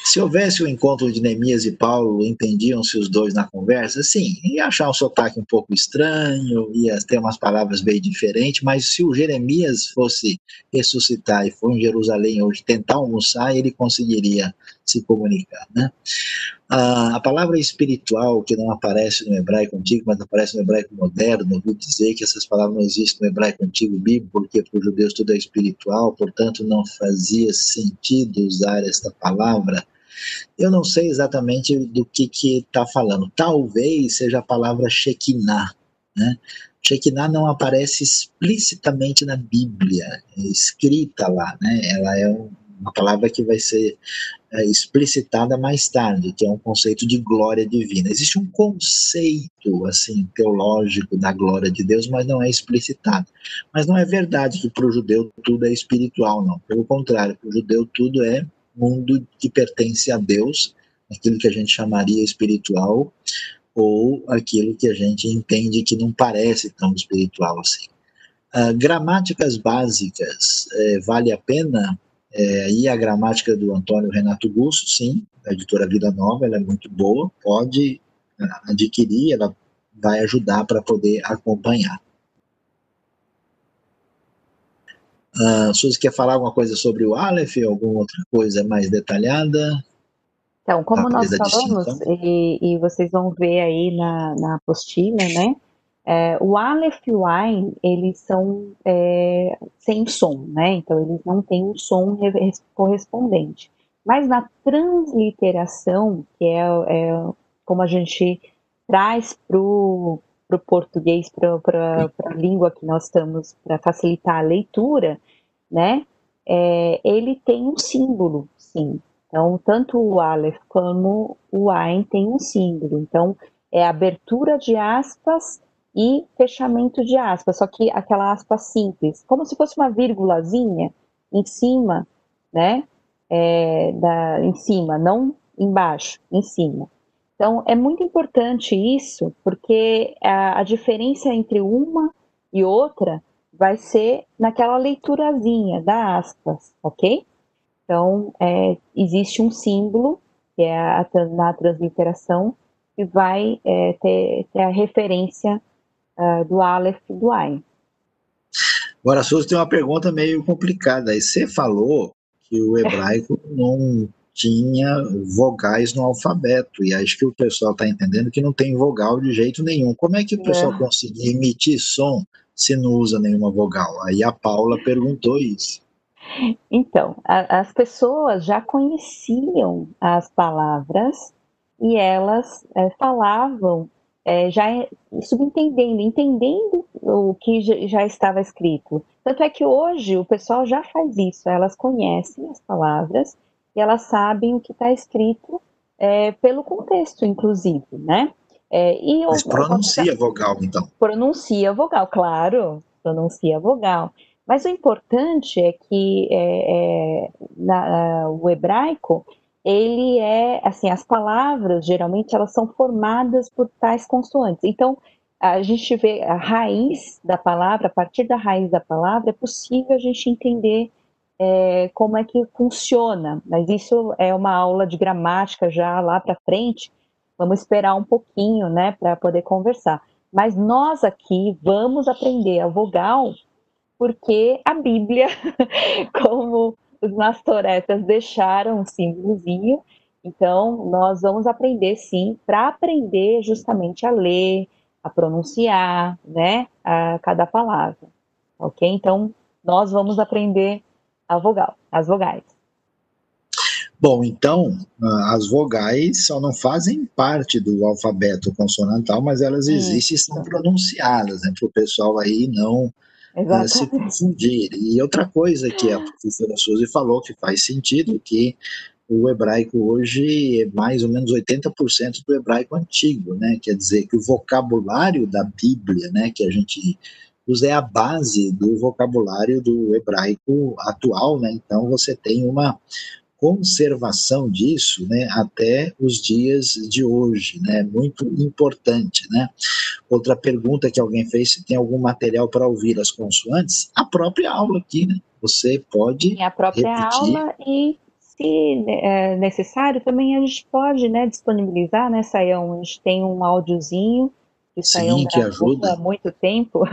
Se houvesse o encontro de Neemias e Paulo, entendiam-se os dois na conversa? Sim, ia achar um sotaque um pouco estranho, ia ter umas palavras bem diferentes, mas se o Jeremias fosse ressuscitar e for em Jerusalém hoje tentar almoçar, ele conseguiria se comunicar, né? A, a palavra espiritual, que não aparece no hebraico antigo, mas aparece no hebraico moderno, ouvi dizer que essas palavras não existem no hebraico antigo bíblico, porque para os judeus tudo é espiritual, portanto não fazia sentido usar esta palavra. Eu não sei exatamente do que está falando. Talvez seja a palavra Shekinah, né? Shekinah não aparece explicitamente na Bíblia, é escrita lá, né? Ela é um uma palavra que vai ser é, explicitada mais tarde, que é um conceito de glória divina. Existe um conceito assim teológico da glória de Deus, mas não é explicitado. Mas não é verdade que para o judeu tudo é espiritual, não. Pelo contrário, para o judeu tudo é mundo que pertence a Deus, aquilo que a gente chamaria espiritual, ou aquilo que a gente entende que não parece tão espiritual assim. Uh, gramáticas básicas, é, vale a pena é, e a gramática do Antônio Renato Gusso, sim, da editora Vida Nova, ela é muito boa, pode é, adquirir, ela vai ajudar para poder acompanhar. Uh, Suzy, quer falar alguma coisa sobre o Aleph, alguma outra coisa mais detalhada? Então, como nós falamos, e, e, vocês vão ver aí na, na apostila, né, é, o Aleph e o Ain, eles são é, sem som, né? Então, eles não têm um som correspondente. Mas na transliteração, que é, é como a gente traz para o português, para a língua que nós estamos, para facilitar a leitura, né? É, ele tem um símbolo, sim. Então, tanto o Aleph como o Ain tem um símbolo. Então, é abertura de aspas e fechamento de aspas, só que aquela aspa simples, como se fosse uma vírgulazinha em cima, né? É, da, em cima, não embaixo, em cima. Então, é muito importante isso, porque a, a diferença entre uma e outra vai ser naquela leiturazinha da aspas, ok? Então, é, existe um símbolo, que é a, na transliteração, que vai é, ter, ter a referência uh, do Aleph e do Ain. Agora, Souza tem uma pergunta meio complicada. Aí você falou que o hebraico não tinha vogais no alfabeto, e acho que o pessoal está entendendo que não tem vogal de jeito nenhum. Como é que o pessoal é. conseguia emitir som se não usa nenhuma vogal? Aí a Paula perguntou isso. Então, a, as pessoas já conheciam as palavras e elas é, falavam é, já é subentendendo, entendendo o que já estava escrito. Tanto é que hoje o pessoal já faz isso, elas conhecem as palavras e elas sabem o que está escrito é, pelo contexto, inclusive, né? É, e Mas pronuncia a vogal, então. Pronuncia vogal, claro, pronuncia vogal. Mas o importante é que é, é na, o hebraico ele é, assim, as palavras, geralmente, elas são formadas por tais consoantes. Então, a gente vê a raiz da palavra, a partir da raiz da palavra, é possível a gente entender é, como é que funciona. Mas isso é uma aula de gramática já lá para frente. Vamos esperar um pouquinho, né, para poder conversar. Mas nós aqui vamos aprender a vogal, porque a Bíblia, como os mastoretas deixaram um símbolozinho. Então, nós vamos aprender sim, para aprender justamente a ler, a pronunciar, né, a cada palavra, ok? Então, nós vamos aprender a vogal, as vogais. Bom, então, as vogais só não fazem parte do alfabeto consonantal, mas elas existem e são pronunciadas, né, para o pessoal aí não uh, se confundir. E outra coisa que a professora Suzy falou que faz sentido, que o hebraico hoje é mais ou menos 80% do hebraico antigo, né? Quer dizer que o vocabulário da Bíblia, né, que a gente usa é a base do vocabulário do hebraico atual, né? Então você tem uma conservação disso, né, até os dias de hoje, né? Muito importante, né? Outra pergunta que alguém fez se tem algum material para ouvir as consoantes, a própria aula aqui, né? Você pode e a própria repetir. aula e se é necessário, também a gente pode né, disponibilizar, né, Saião? A gente tem um áudiozinho que Saião Sim, que ajuda. há muito tempo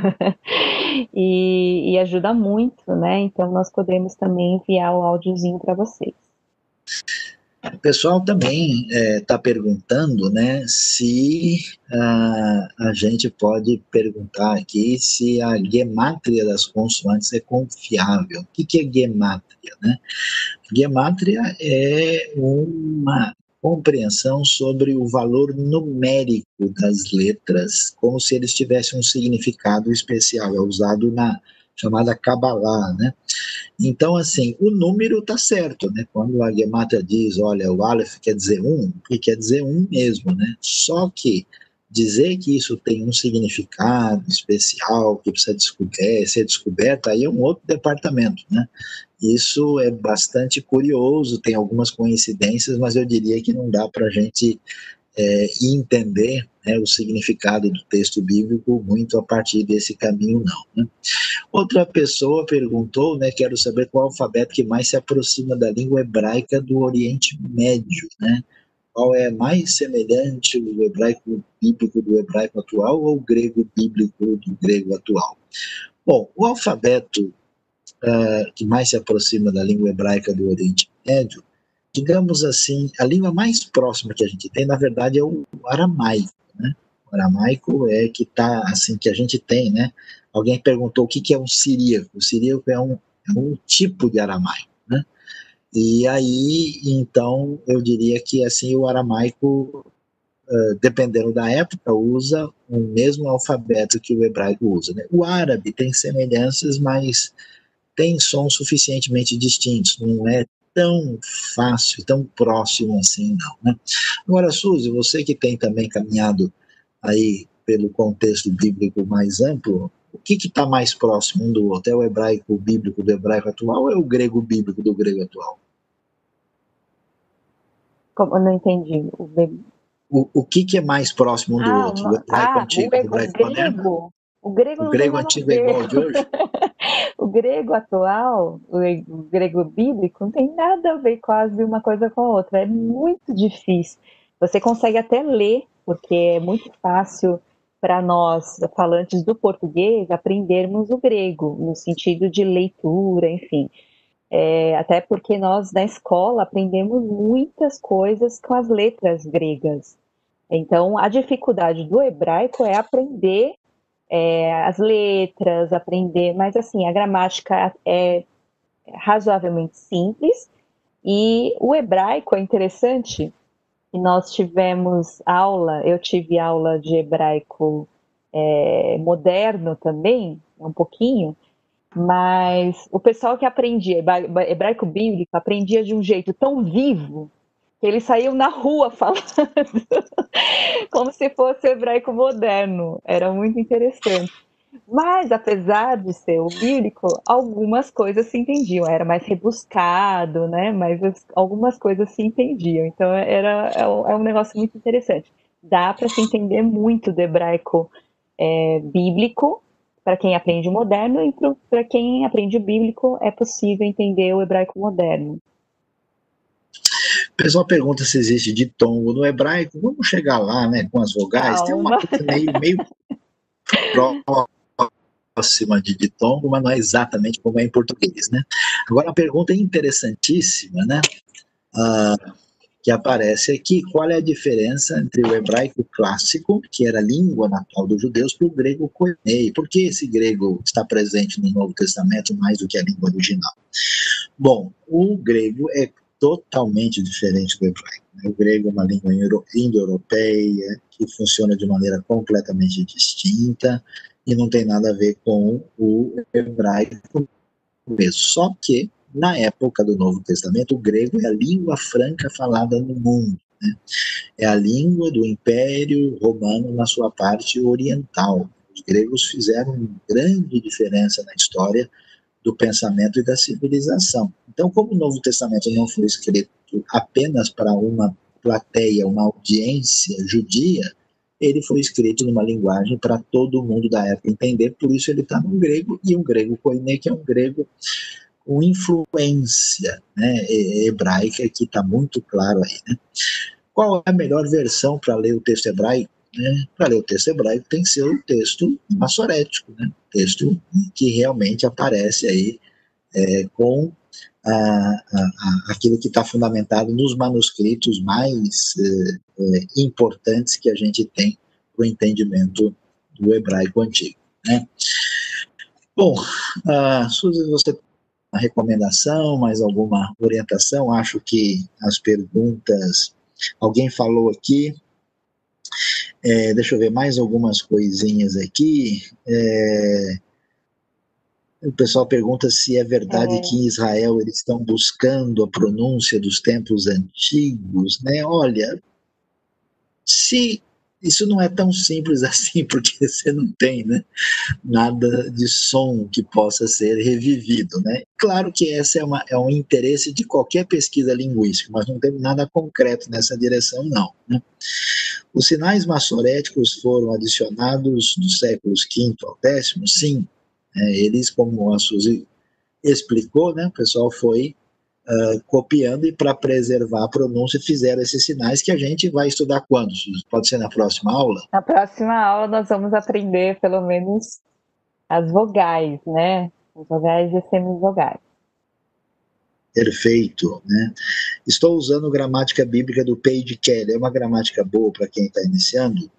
e, e, ajuda muito, né? Então nós podemos também enviar o áudiozinho para vocês. O pessoal também está é, perguntando né, se a gente pode perguntar aqui se a gemátria das consoantes é confiável. O que, que é gemátria? Né? Gemátria é uma compreensão sobre o valor numérico das letras, como se eles tivessem um significado especial, é usado na chamada Kabbalah, né? Então, assim, o número está certo, né? Quando a Gemata diz, olha, o Aleph quer dizer um, que quer dizer um mesmo, né? Só que dizer que isso tem um significado especial, que precisa descobrir, ser descoberto, aí é um outro departamento, né? Isso é bastante curioso, tem algumas coincidências, mas eu diria que não dá para a gente é, entender né, o significado do texto bíblico muito a partir desse caminho, não. Né? Outra pessoa perguntou, né, quero saber qual alfabeto que mais se aproxima da língua hebraica do Oriente Médio, né? Qual é mais semelhante o hebraico bíblico do hebraico atual ou o grego bíblico do grego atual? Bom, o alfabeto uh, que mais se aproxima da língua hebraica do Oriente Médio digamos assim, a língua mais próxima que a gente tem, na verdade, é o aramaico, né? O aramaico é que tá, assim, que a gente tem, né? Alguém perguntou o que, que é um siríaco. O siríaco é um, é um tipo de aramaico, né? E aí, então, eu diria que, assim, o aramaico, uh, dependendo da época, usa o mesmo alfabeto que o hebraico usa, né? O árabe tem semelhanças, mas tem sons suficientemente distintos, não é tão fácil, tão próximo assim, não. Né? Agora, Suzy, você que tem também caminhado aí pelo contexto bíblico mais amplo, o que está mais próximo um do outro? É o hebraico bíblico do hebraico atual ou é o grego bíblico do grego atual? Como, eu não entendi. O, o, o que, que é mais próximo um do ah, outro? O hebraico ah, antigo, o, hebraico grego, moderno? O grego, o grego antigo é igual de hoje? o grego atual, o grego bíblico, não tem nada a ver quase uma coisa com a outra. É muito difícil. Você consegue até ler, porque é muito fácil para nós, falantes do português, aprendermos o grego, no sentido de leitura, enfim. É, até porque nós, na escola, aprendemos muitas coisas com as letras gregas. Então, a dificuldade do hebraico é aprender é, as letras, aprender, mas assim, a gramática é razoavelmente simples. E o hebraico é interessante, e nós tivemos aula, eu tive aula de hebraico é, moderno também, um pouquinho, mas o pessoal que aprendia hebraico bíblico aprendia de um jeito tão vivo ele saiu na rua falando, como se fosse hebraico moderno. Era muito interessante. Mas, apesar de ser o bíblico, algumas coisas se entendiam. Era mais rebuscado, né? Mas algumas coisas se entendiam. Então, era, é um é negócio muito interessante. Dá para se entender muito do hebraico é, bíblico para quem aprende o moderno e para quem aprende o bíblico é possível entender o hebraico moderno. O pessoal pergunta se existe ditongo no hebraico. Vamos chegar lá, né, com as vogais. Calma. Tem uma coisa meio, meio próxima de ditongo, mas não é exatamente como é em português, né? Agora, a pergunta é interessantíssima, né? Ah, que aparece aqui. Qual é a diferença entre o hebraico clássico, que era a língua natal dos judeus, para o grego koinei? Por que esse grego está presente no Novo Testamento mais do que a língua original? Bom, o grego é totalmente diferente do hebraico. Né? O grego é uma língua indo-europeia que funciona de maneira completamente distinta e não tem nada a ver com o hebraico mesmo. Só que na época do Novo Testamento, o grego é a língua franca falada no mundo. Né? É a língua do Império Romano na sua parte oriental. Os gregos fizeram grande diferença na história do pensamento e da civilização. Então, como o Novo Testamento não foi escrito apenas para uma plateia, uma audiência judia, ele foi escrito numa linguagem para todo mundo da época entender, por isso ele está no grego, e um grego koiné, que é um grego com influência né, hebraica, que está muito claro aí. Né? Qual é a melhor versão para ler o texto hebraico? Né? Para o texto hebraico tem que ser o texto massorético, né? texto que realmente aparece aí é, com a, a, a, aquilo que está fundamentado nos manuscritos mais é, é, importantes que a gente tem para o entendimento do hebraico antigo. Né? Bom, uh, Suzy, você uma recomendação, mais alguma orientação? Acho que as perguntas. Alguém falou aqui. É, deixa eu ver mais algumas coisinhas aqui. É, o pessoal pergunta se é verdade é. que em Israel eles estão buscando a pronúncia dos tempos antigos, né? Olha, se isso não é tão simples assim, porque você não tem né, nada de som que possa ser revivido. Né? Claro que esse é, uma, é um interesse de qualquer pesquisa linguística, mas não tem nada concreto nessa direção, não. Né? Os sinais massoréticos foram adicionados dos séculos V ao X, sim. É, eles, como a Suzy explicou, né, o pessoal foi uh, copiando e para preservar a pronúncia fizeram esses sinais que a gente vai estudar quando? Pode ser na próxima aula? Na próxima aula nós vamos aprender pelo menos as vogais, né? As vogais e semivogais. Perfeito, né? Estou usando gramática bíblica do Page Kelly. É uma gramática boa para quem está iniciando?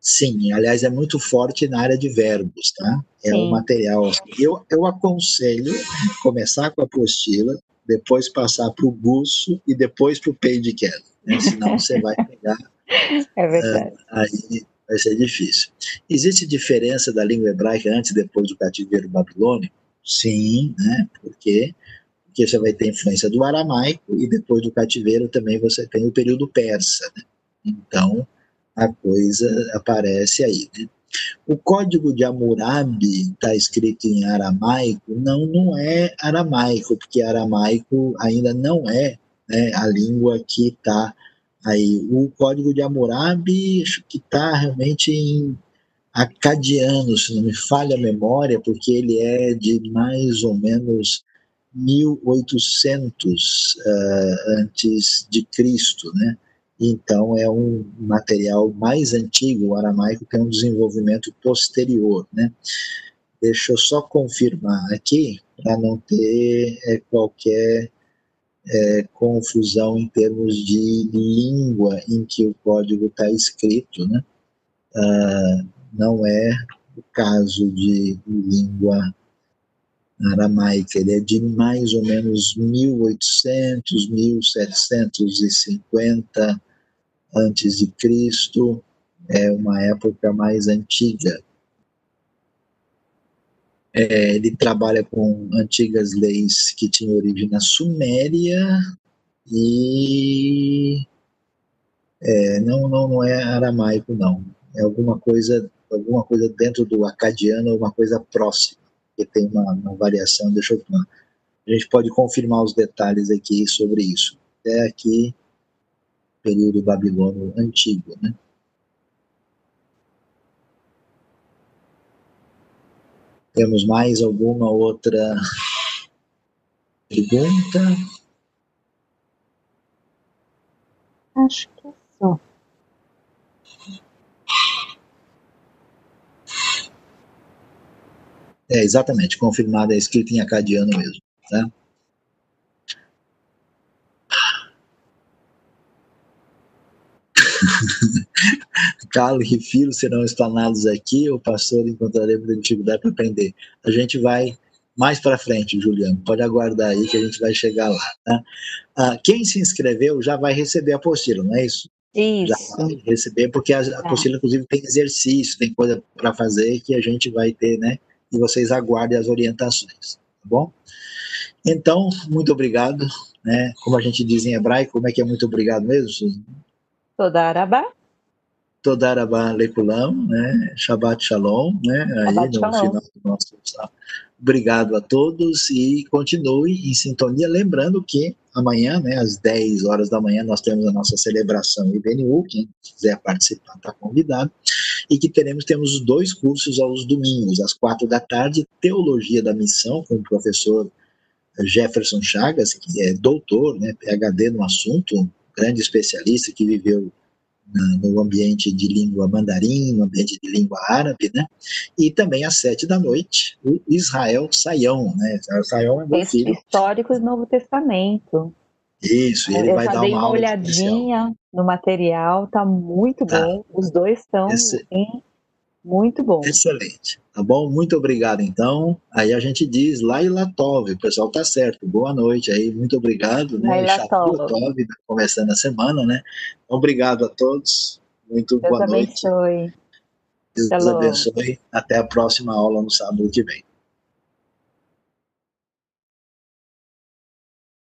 Sim, aliás, é muito forte na área de verbos, tá? É Sim. um material. Eu, eu aconselho começar com a apostila, depois passar para o buço e depois para o page Kelly. Né? Senão você vai pegar. É verdade. Uh, aí vai ser difícil. Existe diferença da língua hebraica antes e depois do cativeiro babilônico? Sim, né? Porque porque você vai ter influência do aramaico e depois do cativeiro também você tem o período persa. Né? Então a coisa aparece aí. Né? O código de Hammurabi está escrito em aramaico? Não, não é aramaico, porque aramaico ainda não é né, a língua que está aí. O código de Hammurabi que está realmente em acadiano, se não me falha a memória, porque ele é de mais ou menos 1800 uh, ah, antes de Cristo, né? Então, é um material mais antigo, o aramaico tem um desenvolvimento posterior, né? Deixa eu só confirmar aqui, para não ter é, qualquer é, confusão em termos de língua em que o código está escrito, né? Ah, não é o caso de língua aramaica, ele é de mais ou menos 1800, 1750 antes de Cristo, é uma época mais antiga. É, ele trabalha com antigas leis que tinham origem na Suméria e é, não, não, não é aramaico, não. É alguma coisa, alguma coisa dentro do acadiano, alguma coisa próxima, que tem uma, uma variação. Deixa eu. A gente pode confirmar os detalhes aqui sobre isso. Até aqui período babilônio antigo, né? Temos mais alguma outra pergunta? Acho que é só. É, exatamente, confirmada, é escrito em acadiano mesmo, tá? Carlos e filhos serão explanados aqui, o pastor encontraremos dificuldade para aprender. A gente vai mais para frente, Juliano. Pode aguardar aí que a gente vai chegar lá. Tá? Ah, quem se inscreveu já vai receber a apostila, não é isso? Isso. Já vai receber, porque a tá. apostila, inclusive, tem exercício, tem coisa para fazer que a gente vai ter, né? E vocês aguardem as orientações, tá bom? Então, muito obrigado. Né? Como a gente diz em hebraico, como é que é muito obrigado mesmo, Suzy? Todarabá. Todarabá Lekulam, né? Shabbat Shalom, né? Shabbat Aí no shalom. final do nosso Obrigado a todos e continue em sintonia. Lembrando que amanhã, né, às 10 horas da manhã, nós temos a nossa celebração IBNU. Quem quiser participar está convidado. E que teremos, temos dois cursos aos domingos, às quatro da tarde, Teologia da Missão, com o professor Jefferson Chagas, que é doutor, né, PhD no assunto, grande especialista que viveu no ambiente de língua mandarim, no ambiente de língua árabe, né? E também às sete da noite, o Israel Saião, né? Saião é meu Esse filho. Históricos do Novo Testamento. Isso, e ele Eu vai dar uma, uma olhadinha no material, tá muito tá. bom. Os dois estão Esse... em muito bom. Excelente. Tá bom? Muito obrigado, então. Aí a gente diz Laila Tov, o pessoal tá certo. Boa noite aí, muito obrigado. Né? Laila Tov. Tov, tá começando a semana, né? Obrigado a todos. Muito Deus boa noite. Abençoe. Deus Hello. abençoe. Até a próxima aula no sábado que vem.